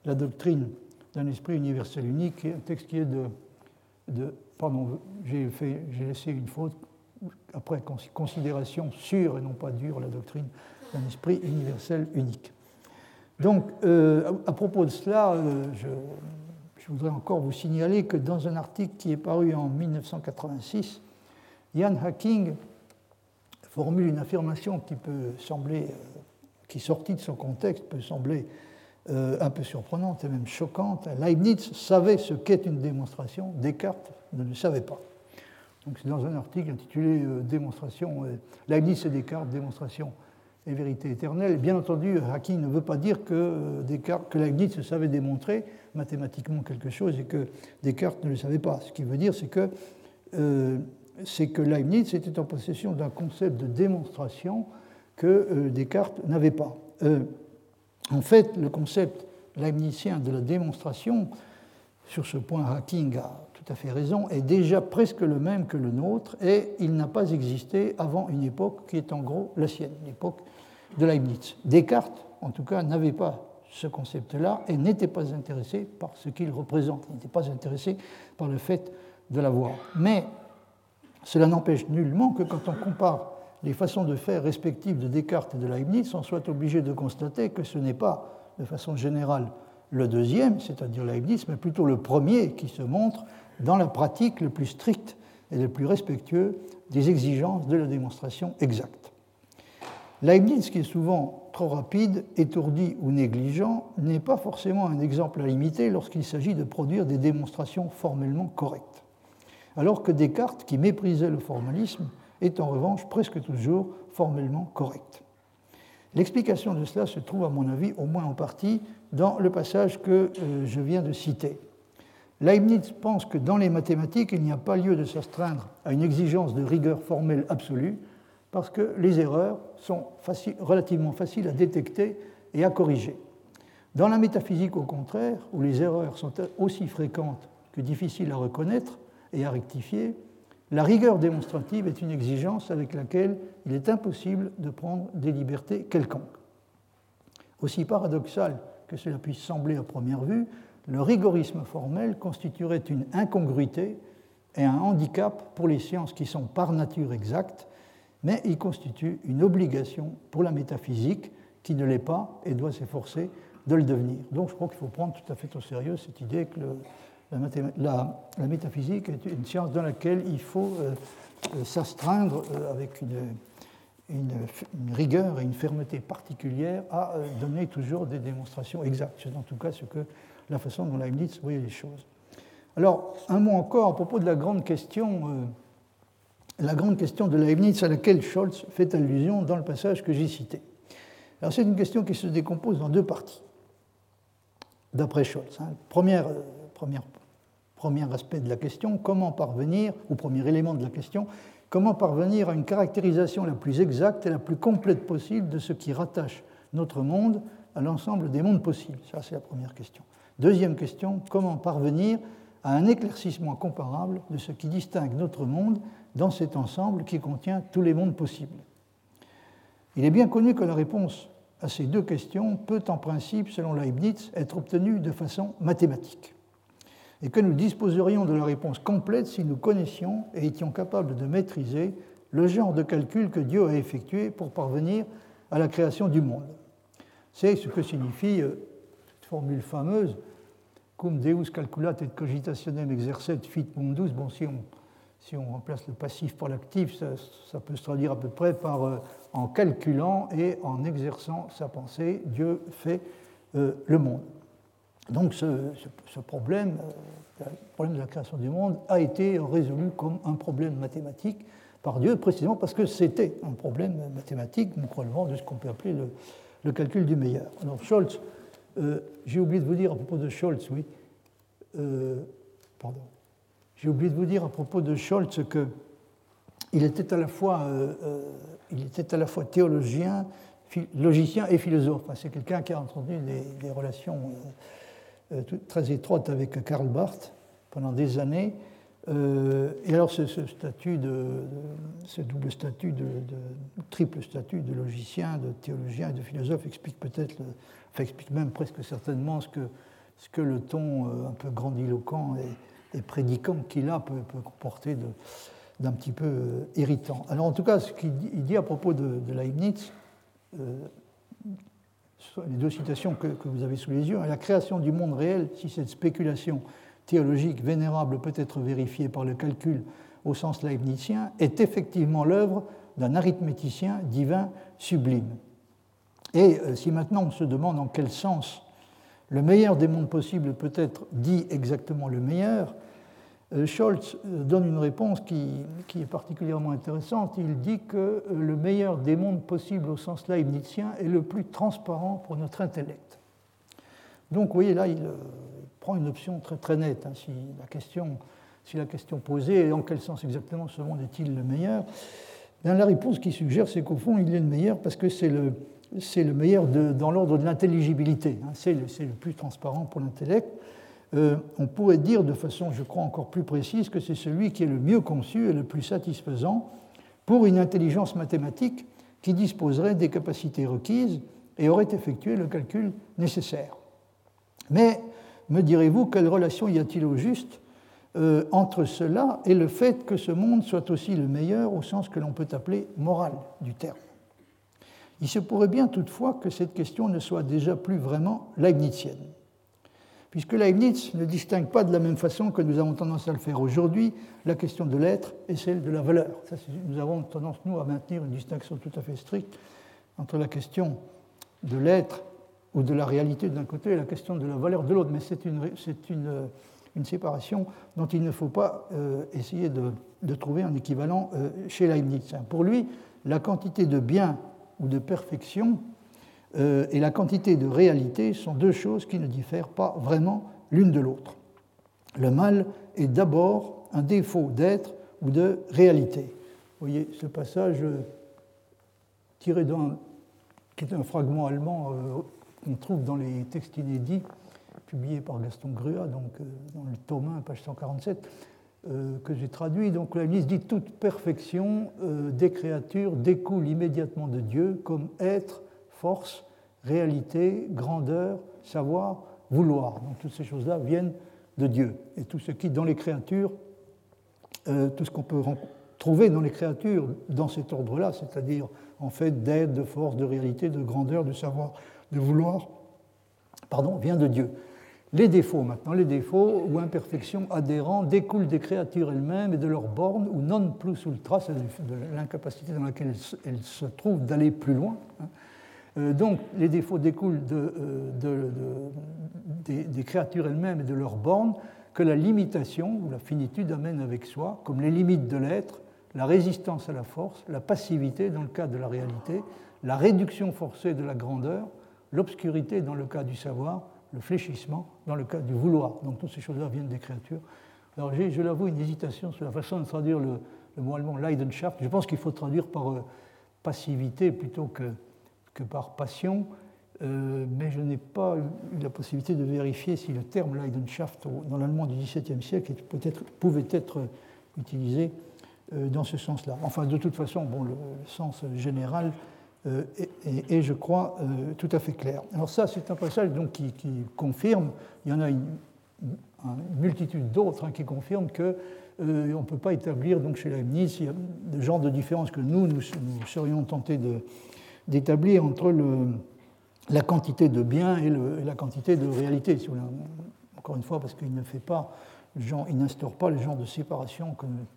la doctrine d'un esprit universel unique, un texte qui est de. de pardon, j'ai laissé une faute. Après, considération sûre et non pas dure la doctrine d'un esprit universel unique. Donc, euh, à propos de cela, euh, je, voudrais encore vous signaler que dans un article qui est paru en 1986, Ian Hacking formule une affirmation qui peut sembler, euh, qui sortie de son contexte, peut sembler un peu surprenante et même choquante. Leibniz savait ce qu'est une démonstration, Descartes ne le savait pas. Donc c'est dans un article intitulé Démonstration, Leibniz et Descartes, démonstration et vérité éternelle. Bien entendu, Hacking ne veut pas dire que, Descartes, que Leibniz savait démontrer mathématiquement quelque chose et que Descartes ne le savait pas. Ce qui veut dire, c'est que, c'est que Leibniz était en possession d'un concept de démonstration que Descartes n'avait pas. En fait, le concept leibnizien de la démonstration sur ce point, Hacking a fait raison, est déjà presque le même que le nôtre et il n'a pas existé avant une époque qui est en gros la sienne, l'époque de Leibniz. Descartes, en tout cas, n'avait pas ce concept-là et n'était pas intéressé par ce qu'il représente, n'était pas intéressé par le fait de l'avoir. Mais cela n'empêche nullement que quand on compare les façons de faire respectives de Descartes et de Leibniz, on soit obligé de constater que ce n'est pas, de façon générale, le deuxième, c'est-à-dire Leibniz, mais plutôt le premier qui se montre dans la pratique le plus stricte et le plus respectueux des exigences de la démonstration exacte. Leibniz, qui est souvent trop rapide, étourdi ou négligent, n'est pas forcément un exemple à limiter lorsqu'il s'agit de produire des démonstrations formellement correctes. Alors que Descartes, qui méprisait le formalisme, est en revanche presque toujours formellement correct. L'explication de cela se trouve, à mon avis, au moins en partie, dans le passage que euh, je viens de citer. Leibniz pense que dans les mathématiques, il n'y a pas lieu de s'astreindre à une exigence de rigueur formelle absolue, parce que les erreurs sont relativement faciles à détecter et à corriger. Dans la métaphysique, au contraire, où les erreurs sont aussi fréquentes que difficiles à reconnaître et à rectifier, la rigueur démonstrative est une exigence avec laquelle il est impossible de prendre des libertés quelconques. Aussi paradoxal que cela puisse sembler à première vue, le rigorisme formel constituerait une incongruité et un handicap pour les sciences qui sont par nature exactes, mais il constitue une obligation pour la métaphysique qui ne l'est pas et doit s'efforcer de le devenir. Donc je crois qu'il faut prendre tout à fait au sérieux cette idée que le, la, métaphysique est une science dans laquelle il faut euh, euh, s'astreindre euh, avec une, rigueur et une fermeté particulière à donner toujours des démonstrations exactes. C'est en tout cas ce que, la façon dont Leibniz voyait les choses. Alors, un mot encore à propos de la grande question, la grande question de Leibniz à laquelle Scholz fait allusion dans le passage que j'ai cité. Alors, c'est une question qui se décompose en deux parties, d'après Scholz. Hein. Première, première premier aspect de la question, comment parvenir, ou premier élément de la question, comment parvenir à une caractérisation la plus exacte et la plus complète possible de ce qui rattache notre monde à l'ensemble des mondes possibles. Ça, c'est la première question. Deuxième question, comment parvenir à un éclaircissement comparable de ce qui distingue notre monde dans cet ensemble qui contient tous les mondes possibles? Il est bien connu que la réponse à ces deux questions peut en principe, selon Leibniz, être obtenue de façon mathématique et que nous disposerions de la réponse complète si nous connaissions et étions capables de maîtriser le genre de calcul que Dieu a effectué pour parvenir à la création du monde. C'est ce que signifie euh, cette formule fameuse cum Deus calculat et cogitationem exercet fit mundus. Bon, si on, si on remplace le passif par l'actif, ça, peut se traduire à peu près par euh, en calculant et en exerçant sa pensée, Dieu fait euh, le monde. Donc ce, problème, euh, le problème de la création du monde, a été résolu comme un problème mathématique par Dieu, précisément parce que c'était un problème mathématique, donc relevant de ce qu'on peut appeler le, calcul du meilleur. Alors Scholz, euh, j'ai oublié de vous dire à propos de Scholz, oui, euh, pardon, j'ai oublié de vous dire à propos de Scholz que il était à la fois, il était à la fois théologien, logicien et philosophe. c'est quelqu'un qui a entendu des relations très étroite avec Karl Barth pendant des années. Euh, et alors ce, statut de, ce double statut, de, triple statut de logicien, de théologien et de philosophe explique peut-être, enfin explique même presque certainement ce que, ce que le ton euh, un peu grandiloquent et, prédicant qu'il a peut, comporter d'un petit peu irritant. Alors en tout cas, ce qu'il dit à propos de, Leibniz, les deux citations que, vous avez sous les yeux, la création du monde réel, si cette spéculation théologique vénérable peut être vérifiée par le calcul au sens leibnizien, est effectivement l'œuvre d'un arithméticien divin sublime. Et euh, si maintenant on se demande en quel sens le meilleur des mondes possibles peut être dit exactement le meilleur, Scholz euh, donne une réponse qui, est particulièrement intéressante. Il dit que euh, le meilleur des mondes possibles au sens leibnizien est le plus transparent pour notre intellect. Donc, vous voyez, là, il prend une option très, très nette. Hein. si, la question, si la question posée est en quel sens exactement ce monde est-il le meilleur Bien, La réponse qu'il suggère, c'est qu'au fond, il est le meilleur parce que c'est le, meilleur dans l'ordre de l'intelligibilité. Hein. c'est, le plus transparent pour l'intellect. Euh, on pourrait dire de façon, je crois, encore plus précise que c'est celui qui est le mieux conçu et le plus satisfaisant pour une intelligence mathématique qui disposerait des capacités requises et aurait effectué le calcul nécessaire. Mais, me direz-vous, quelle relation y a-t-il au juste euh, entre cela et le fait que ce monde soit aussi le meilleur au sens que l'on peut appeler moral du terme? Il se pourrait bien toutefois que cette question ne soit déjà plus vraiment leibnizienne puisque Leibniz ne distingue pas de la même façon que nous avons tendance à le faire aujourd'hui la question de l'être et celle de la valeur. nous avons tendance, nous, à maintenir une distinction tout à fait stricte entre la question de l'être ou de la réalité d'un côté et la question de la valeur de l'autre. Mais c'est une, une, une, séparation dont il ne faut pas euh, essayer de, de, trouver un équivalent euh, chez Leibniz. Pour lui, la quantité de bien ou de perfection euh, et la quantité de réalité sont deux choses qui ne diffèrent pas vraiment l'une de l'autre. Le mal est d'abord un défaut d'être ou de réalité. Vous voyez ce passage euh, tiré d'un, qui est un fragment allemand euh, qu'on trouve dans les textes inédits publiés par Gaston Grua, donc dans le tome 1, page 147, que j'ai traduit. Donc la liste dit toute perfection des créatures découle immédiatement de Dieu comme être force, réalité, grandeur, savoir, vouloir. Donc toutes ces choses-là viennent de Dieu. Et tout ce qui, dans les créatures, euh, tout ce qu'on peut trouver dans les créatures dans cet ordre-là, c'est-à-dire en fait d'aide, de force, de réalité, de grandeur, de savoir, de vouloir, pardon, vient de Dieu. Les défauts maintenant, les défauts ou imperfections adhérents découlent des créatures elles-mêmes et de leurs bornes ou non plus ultra, c'est de l'incapacité dans laquelle elles se trouvent d'aller plus loin. Hein. Euh, donc les défauts découlent euh, des, créatures elles-mêmes et de leurs bornes que la limitation ou la finitude amène avec soi, comme les limites de l'être, la résistance à la force, la passivité dans le cas de la réalité, la réduction forcée de la grandeur, l'obscurité dans le cas du savoir, le fléchissement dans le cas du vouloir. Donc toutes ces choses-là viennent des créatures. Alors j'ai, je l'avoue, une hésitation sur la façon de traduire le, mot allemand Leidenschaft. Je pense qu'il faut traduire par euh, passivité plutôt que que par passion, euh, mais je n'ai pas eu la possibilité de vérifier si le terme Leidenschaft dans l'allemand du XVIIe siècle pouvait être utilisé euh, dans ce sens-là. Enfin, de toute façon, bon, le, sens général euh, est, je crois, tout à fait clair. Alors ça, c'est un passage donc, qui, confirme, il y en a une, multitude d'autres hein, qui confirment que on ne peut pas établir donc chez Leibniz de genre de différence que nous, nous serions tentés de, d'établir entre la quantité de bien et, la quantité de réalité. Encore une fois, parce qu'il ne fait pas, il n'instaure pas le genre de séparation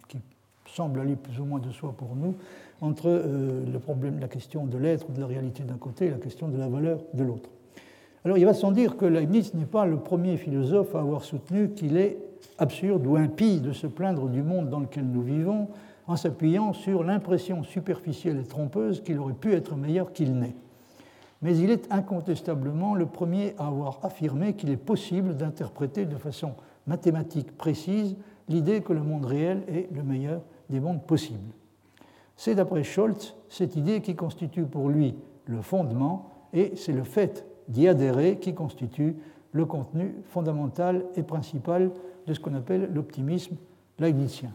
qui semble aller plus ou moins de soi pour nous entre euh, le problème, la question de l'être ou de la réalité d'un côté et la question de la valeur de l'autre. Alors il va sans dire que Leibniz n'est pas le premier philosophe à avoir soutenu qu'il est absurde ou impie de se plaindre du monde dans lequel nous vivons, en s'appuyant sur l'impression superficielle et trompeuse qu'il aurait pu être meilleur qu'il n'est. Mais il est incontestablement le premier à avoir affirmé qu'il est possible d'interpréter de façon mathématique précise l'idée que le monde réel est le meilleur des mondes possibles. C'est d'après Scholz cette idée qui constitue pour lui le fondement et c'est le fait d'y adhérer qui constitue le contenu fondamental et principal de ce qu'on appelle l'optimisme leibnizien.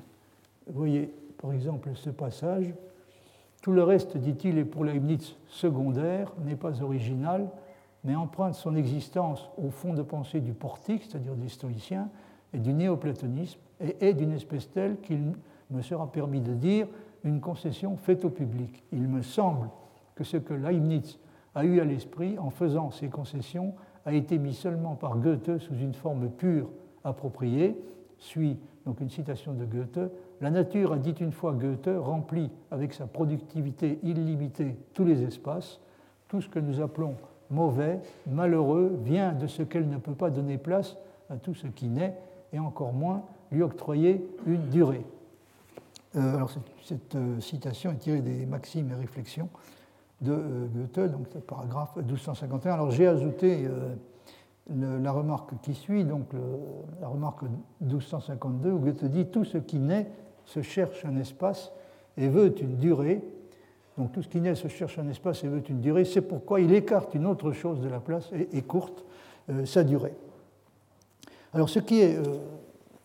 Vous voyez par exemple, ce passage. Tout le reste, dit-il, est pour Leibniz secondaire, n'est pas original, mais emprunte son existence au fond de pensée du portique, c'est-à-dire des stoïciens, et du néoplatonisme, et est d'une espèce telle qu'il me sera permis de dire une concession faite au public. Il me semble que ce que Leibniz a eu à l'esprit en faisant ces concessions a été mis seulement par Goethe sous une forme pure appropriée, suit donc une citation de Goethe, la nature, a dit une fois Goethe, remplit avec sa productivité illimitée tous les espaces. Tout ce que nous appelons mauvais, malheureux, vient de ce qu'elle ne peut pas donner place à tout ce qui naît, et encore moins lui octroyer une durée. Euh, alors cette, euh, citation est tirée des Maximes et réflexions de euh, Goethe, donc le paragraphe 1251. Alors j'ai ajouté la remarque qui suit, donc la remarque 1252, où Goethe dit Tout ce qui naît se cherche un espace et veut une durée. Donc tout ce qui naît se cherche un espace et veut une durée. C'est pourquoi il écarte une autre chose de la place et écourte euh, sa durée. Alors ce qui est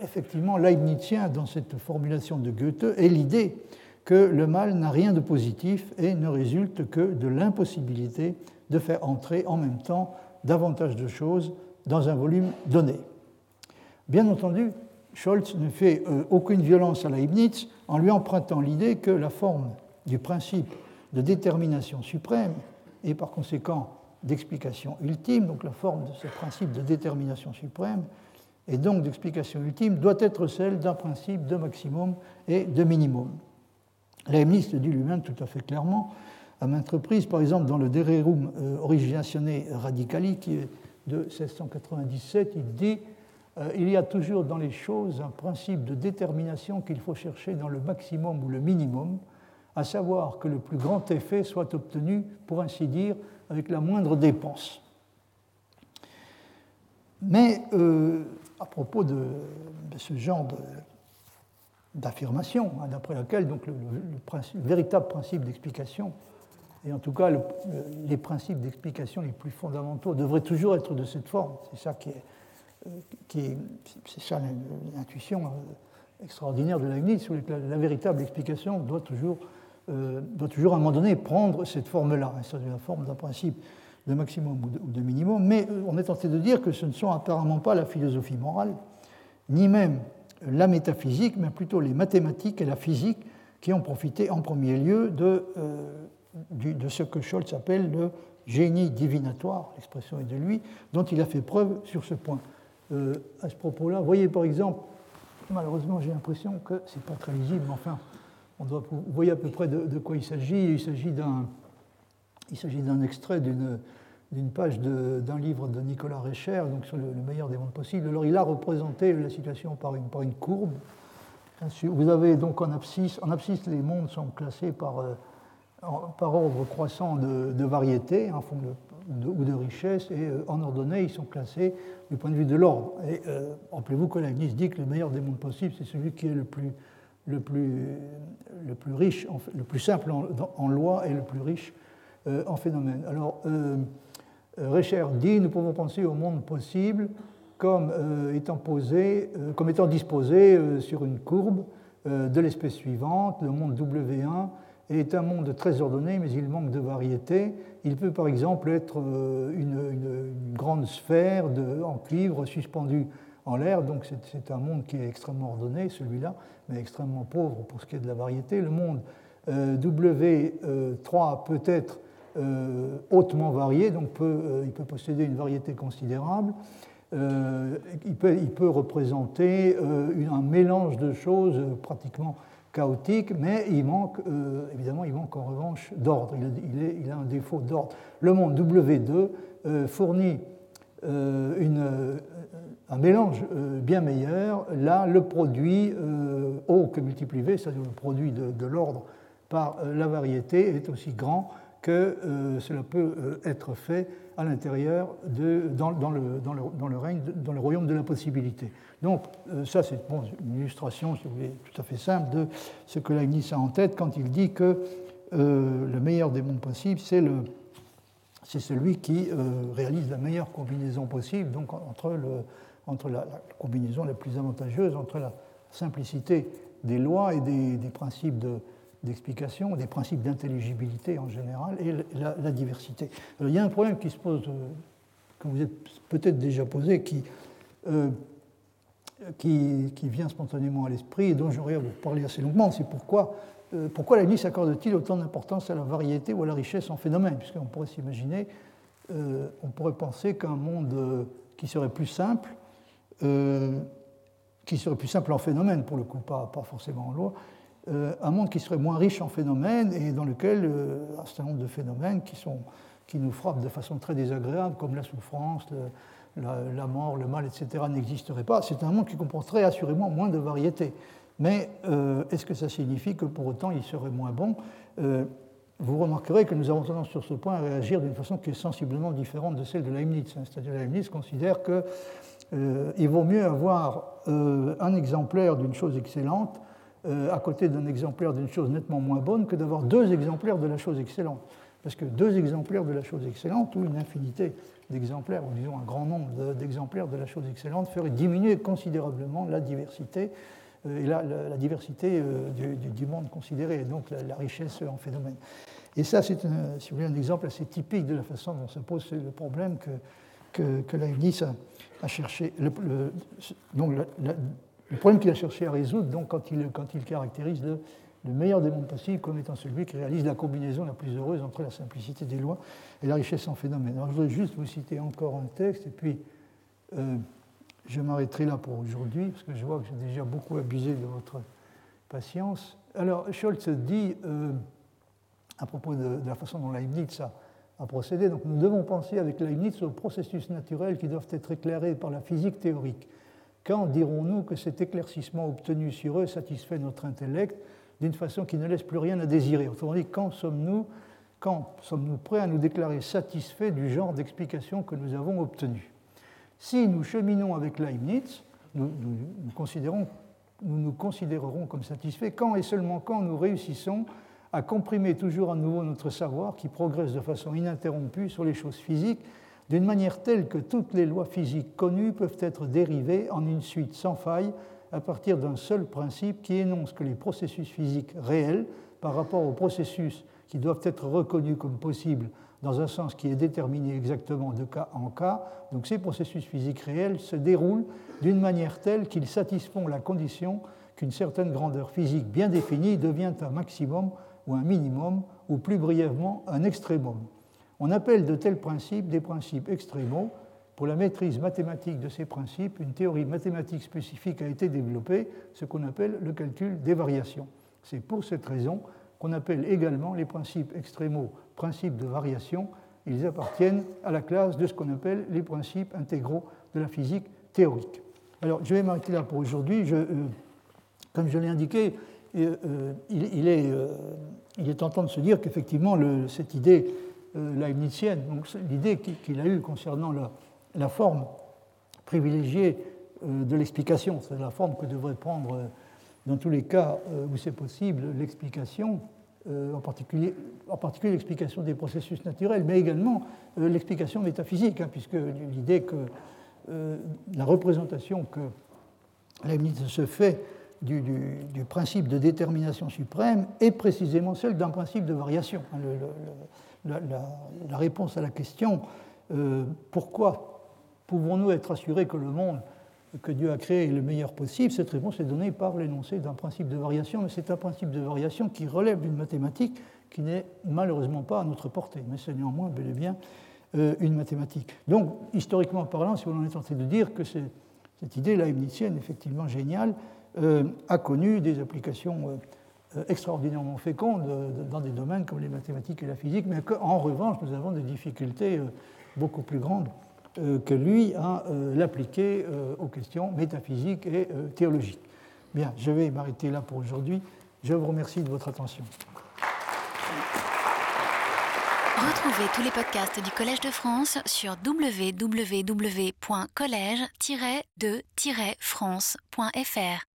effectivement leibnizien dans cette formulation de Goethe est l'idée que le mal n'a rien de positif et ne résulte que de l'impossibilité de faire entrer en même temps davantage de choses dans un volume donné. Bien entendu, Scholz ne fait euh, aucune violence à Leibniz en lui empruntant l'idée que la forme du principe de détermination suprême et par conséquent d'explication ultime, donc la forme de ce principe de détermination suprême et donc d'explication ultime, doit être celle d'un principe de maximum et de minimum. Leibniz le dit lui-même tout à fait clairement à maintes reprises, par exemple dans le De Rerum euh, Radicali, qui est de 1697, il dit il y a toujours dans les choses un principe de détermination qu'il faut chercher dans le maximum ou le minimum, à savoir que le plus grand effet soit obtenu, pour ainsi dire, avec la moindre dépense. Mais euh, à propos de, ce genre d'affirmation, hein, d'après laquelle donc, le, véritable principe d'explication, et en tout cas les principes d'explication les plus fondamentaux, devraient toujours être de cette forme. C'est ça qui est, c'est ça l'intuition euh, extraordinaire de Leibniz, la, la véritable explication doit toujours, euh, doit toujours à un moment donné prendre cette forme-là, c'est-à-dire la forme d'un principe de maximum ou de, minimum, mais euh, on est tenté de dire que ce ne sont apparemment pas la philosophie morale, ni même la métaphysique, mais plutôt les mathématiques et la physique qui ont profité en premier lieu de ce que Scholz appelle le génie divinatoire, l'expression est de lui, dont il a fait preuve sur ce point. Euh, à ce propos-là. Voyez par exemple, malheureusement j'ai l'impression que ce n'est pas très lisible, mais enfin, on doit, vous voyez à peu près de, quoi il s'agit. Il s'agit d'un, extrait d'une, page d'un livre de Nicolas Recher, donc sur le, meilleur des mondes possibles. Alors il a représenté la situation par une, courbe. Vous avez donc en abscisse, en abscisse les mondes sont classés par, euh, ordre croissant de, de variété, fond ou de richesse, et euh, en ordonnée, ils sont classés du point de vue de l'ordre. Et euh, rappelez-vous que Leibniz dit que le meilleur des mondes possibles, c'est celui qui est le plus, le plus, le plus riche, le plus simple en, loi et le plus riche euh, en phénomène. Alors, Recher dit nous pouvons penser au monde possible comme étant posé, comme étant disposé sur une courbe de l'espèce suivante, le monde W1 est un monde très ordonné, mais il manque de variété. Il peut par exemple être euh, une, grande sphère en cuivre suspendue en l'air, donc c'est un monde qui est extrêmement ordonné, celui-là, mais extrêmement pauvre pour ce qui est de la variété. Le monde euh, W3 peut être euh, hautement varié, donc il peut posséder une variété considérable. il, peut, représenter un mélange de choses pratiquement chaotique, mais il manque, euh, évidemment, il manque en revanche d'ordre. Il, a un défaut d'ordre. Le monde W2 euh, fournit euh, un mélange bien meilleur. Là, le produit O que multiplie V, c'est-à-dire le produit de, l'ordre par la variété, est aussi grand que cela peut être fait à l'intérieur, dans, dans, le, dans, le, dans le règne, dans le royaume de la possibilité. Donc, euh, ça, c'est une illustration, si vous voulez, tout à fait simple de ce que Leibniz a en tête quand il dit que euh, le meilleur des mondes possibles, c'est celui qui euh, réalise la meilleure combinaison possible, donc entre, le, entre la, combinaison la plus avantageuse, entre la simplicité des lois et des, principes d'explication, des principes d'intelligibilité en général, et la, diversité. il y a un problème qui se pose, que vous êtes peut-être déjà posé, qui qui, vient spontanément à l'esprit et dont j'aurais à vous parler assez longuement. C'est pourquoi, euh, pourquoi la liste accorde-t-il autant d'importance à la variété ou à la richesse en phénomène? Puisqu'on pourrait s'imaginer, euh, on pourrait penser qu'un monde euh, qui serait plus simple, qui serait plus simple en phénomène, pour le coup, pas, pas forcément en loi, un monde qui serait moins riche en phénomènes et dans lequel un certain nombre de phénomènes qui, sont, qui nous frappent de façon très désagréable, comme la souffrance, la, mort, le mal, etc., n'existerait pas. C'est un monde qui comporterait assurément moins de variété. Mais euh, est-ce que ça signifie que pour autant il serait moins bon euh, Vous remarquerez que nous avons tendance sur ce point à réagir d'une façon qui est sensiblement différente de celle de Leibniz. C'est-à-dire Leibniz considère qu'il euh, vaut mieux avoir un exemplaire d'une chose excellente à côté d'un exemplaire d'une chose nettement moins bonne que d'avoir deux exemplaires de la chose excellente. Parce que deux exemplaires de la chose excellente, ou une infinité d'exemplaires, ou disons un grand nombre d'exemplaires de la chose excellente, ferait diminuer considérablement la diversité, euh, et la, diversité euh, du, monde considéré, et donc la, richesse en phénomène. Et ça, c'est un, si un exemple assez typique de la façon dont se pose le problème que, que, que a, cherché. Donc, le problème qu'il a cherché à résoudre donc, quand, il, caractérise le, le meilleur des mondes possibles comme étant celui qui réalise la combinaison la plus heureuse entre la simplicité des lois et la richesse en phénomène. Alors, je voudrais juste vous citer encore un texte, et puis euh, je m'arrêterai là pour aujourd'hui, parce que je vois que j'ai déjà beaucoup abusé de votre patience. Alors, Scholz dit, euh, à propos de, la façon dont Leibniz a, procédé, nous devons penser avec Leibniz aux processus naturels qui doivent être éclairés par la physique théorique. Quand dirons-nous que cet éclaircissement obtenu sur eux satisfait notre intellect d'une façon qui ne laisse plus rien à désirer? Autrement dit, quand sommes-nous prêts à nous déclarer satisfaits du genre d'explication que nous avons obtenu? Si nous cheminons avec Leibniz, nous nous considérerons comme satisfaits quand et seulement quand nous réussissons à comprimer toujours à nouveau notre savoir qui progresse de façon ininterrompue sur les choses physiques d'une manière telle que toutes les lois physiques connues peuvent être dérivées en une suite sans faille à partir d'un seul principe qui énonce que les processus physiques réels, par rapport aux processus qui doivent être reconnus comme possibles dans un sens qui est déterminé exactement de cas en cas, donc ces processus physiques réels se déroulent d'une manière telle qu'ils satisfont la condition qu'une certaine grandeur physique bien définie devient un maximum ou un minimum, ou plus brièvement un extrémum. On appelle de tels principes des principes extrémaux, pour la maîtrise mathématique de ces principes, une théorie mathématique spécifique a été développée, ce qu'on appelle le calcul des variations. C'est pour cette raison qu'on appelle également les principes extrémaux principes de variation. Ils appartiennent à la classe de ce qu'on appelle les principes intégraux de la physique théorique. Alors, je vais m'arrêter là pour aujourd'hui. Euh, comme je l'ai indiqué, euh, euh, il, est, il, est, tentant de se dire qu'effectivement, cette idée leibnizienne, l'idée qu'il a eue concernant la, forme privilégiée euh, de l'explication, c'est la forme que devrait prendre, euh, dans tous les cas euh, où c'est possible, l'explication, en particulier, en particulier l'explication des processus naturels, mais également l'explication métaphysique, hein, puisque l'idée que la représentation que Leibniz se fait du, principe de détermination suprême est précisément celle d'un principe de variation. Hein, la, réponse à la question pourquoi Pouvons-nous être assurés que le monde que Dieu a créé est le meilleur possible? Cette réponse est donnée par l'énoncé d'un principe de variation, mais c'est un principe de variation qui relève d'une mathématique qui n'est malheureusement pas à notre portée, mais c'est néanmoins bel et bien euh, une mathématique. Donc, historiquement parlant, si on est tenté de dire que cette idée leibnizienne, effectivement géniale, euh, a connu des applications euh, extraordinairement fécondes dans des domaines comme les mathématiques et la physique, mais qu'en revanche, nous avons des difficultés beaucoup plus grandes euh, que lui à euh, l'appliquer euh, aux questions métaphysiques et théologiques. Bien, je vais m'arrêter là pour aujourd'hui. Je vous remercie de votre attention. Retrouvez tous les podcasts du Collège de France sur www.collège-de-france.fr.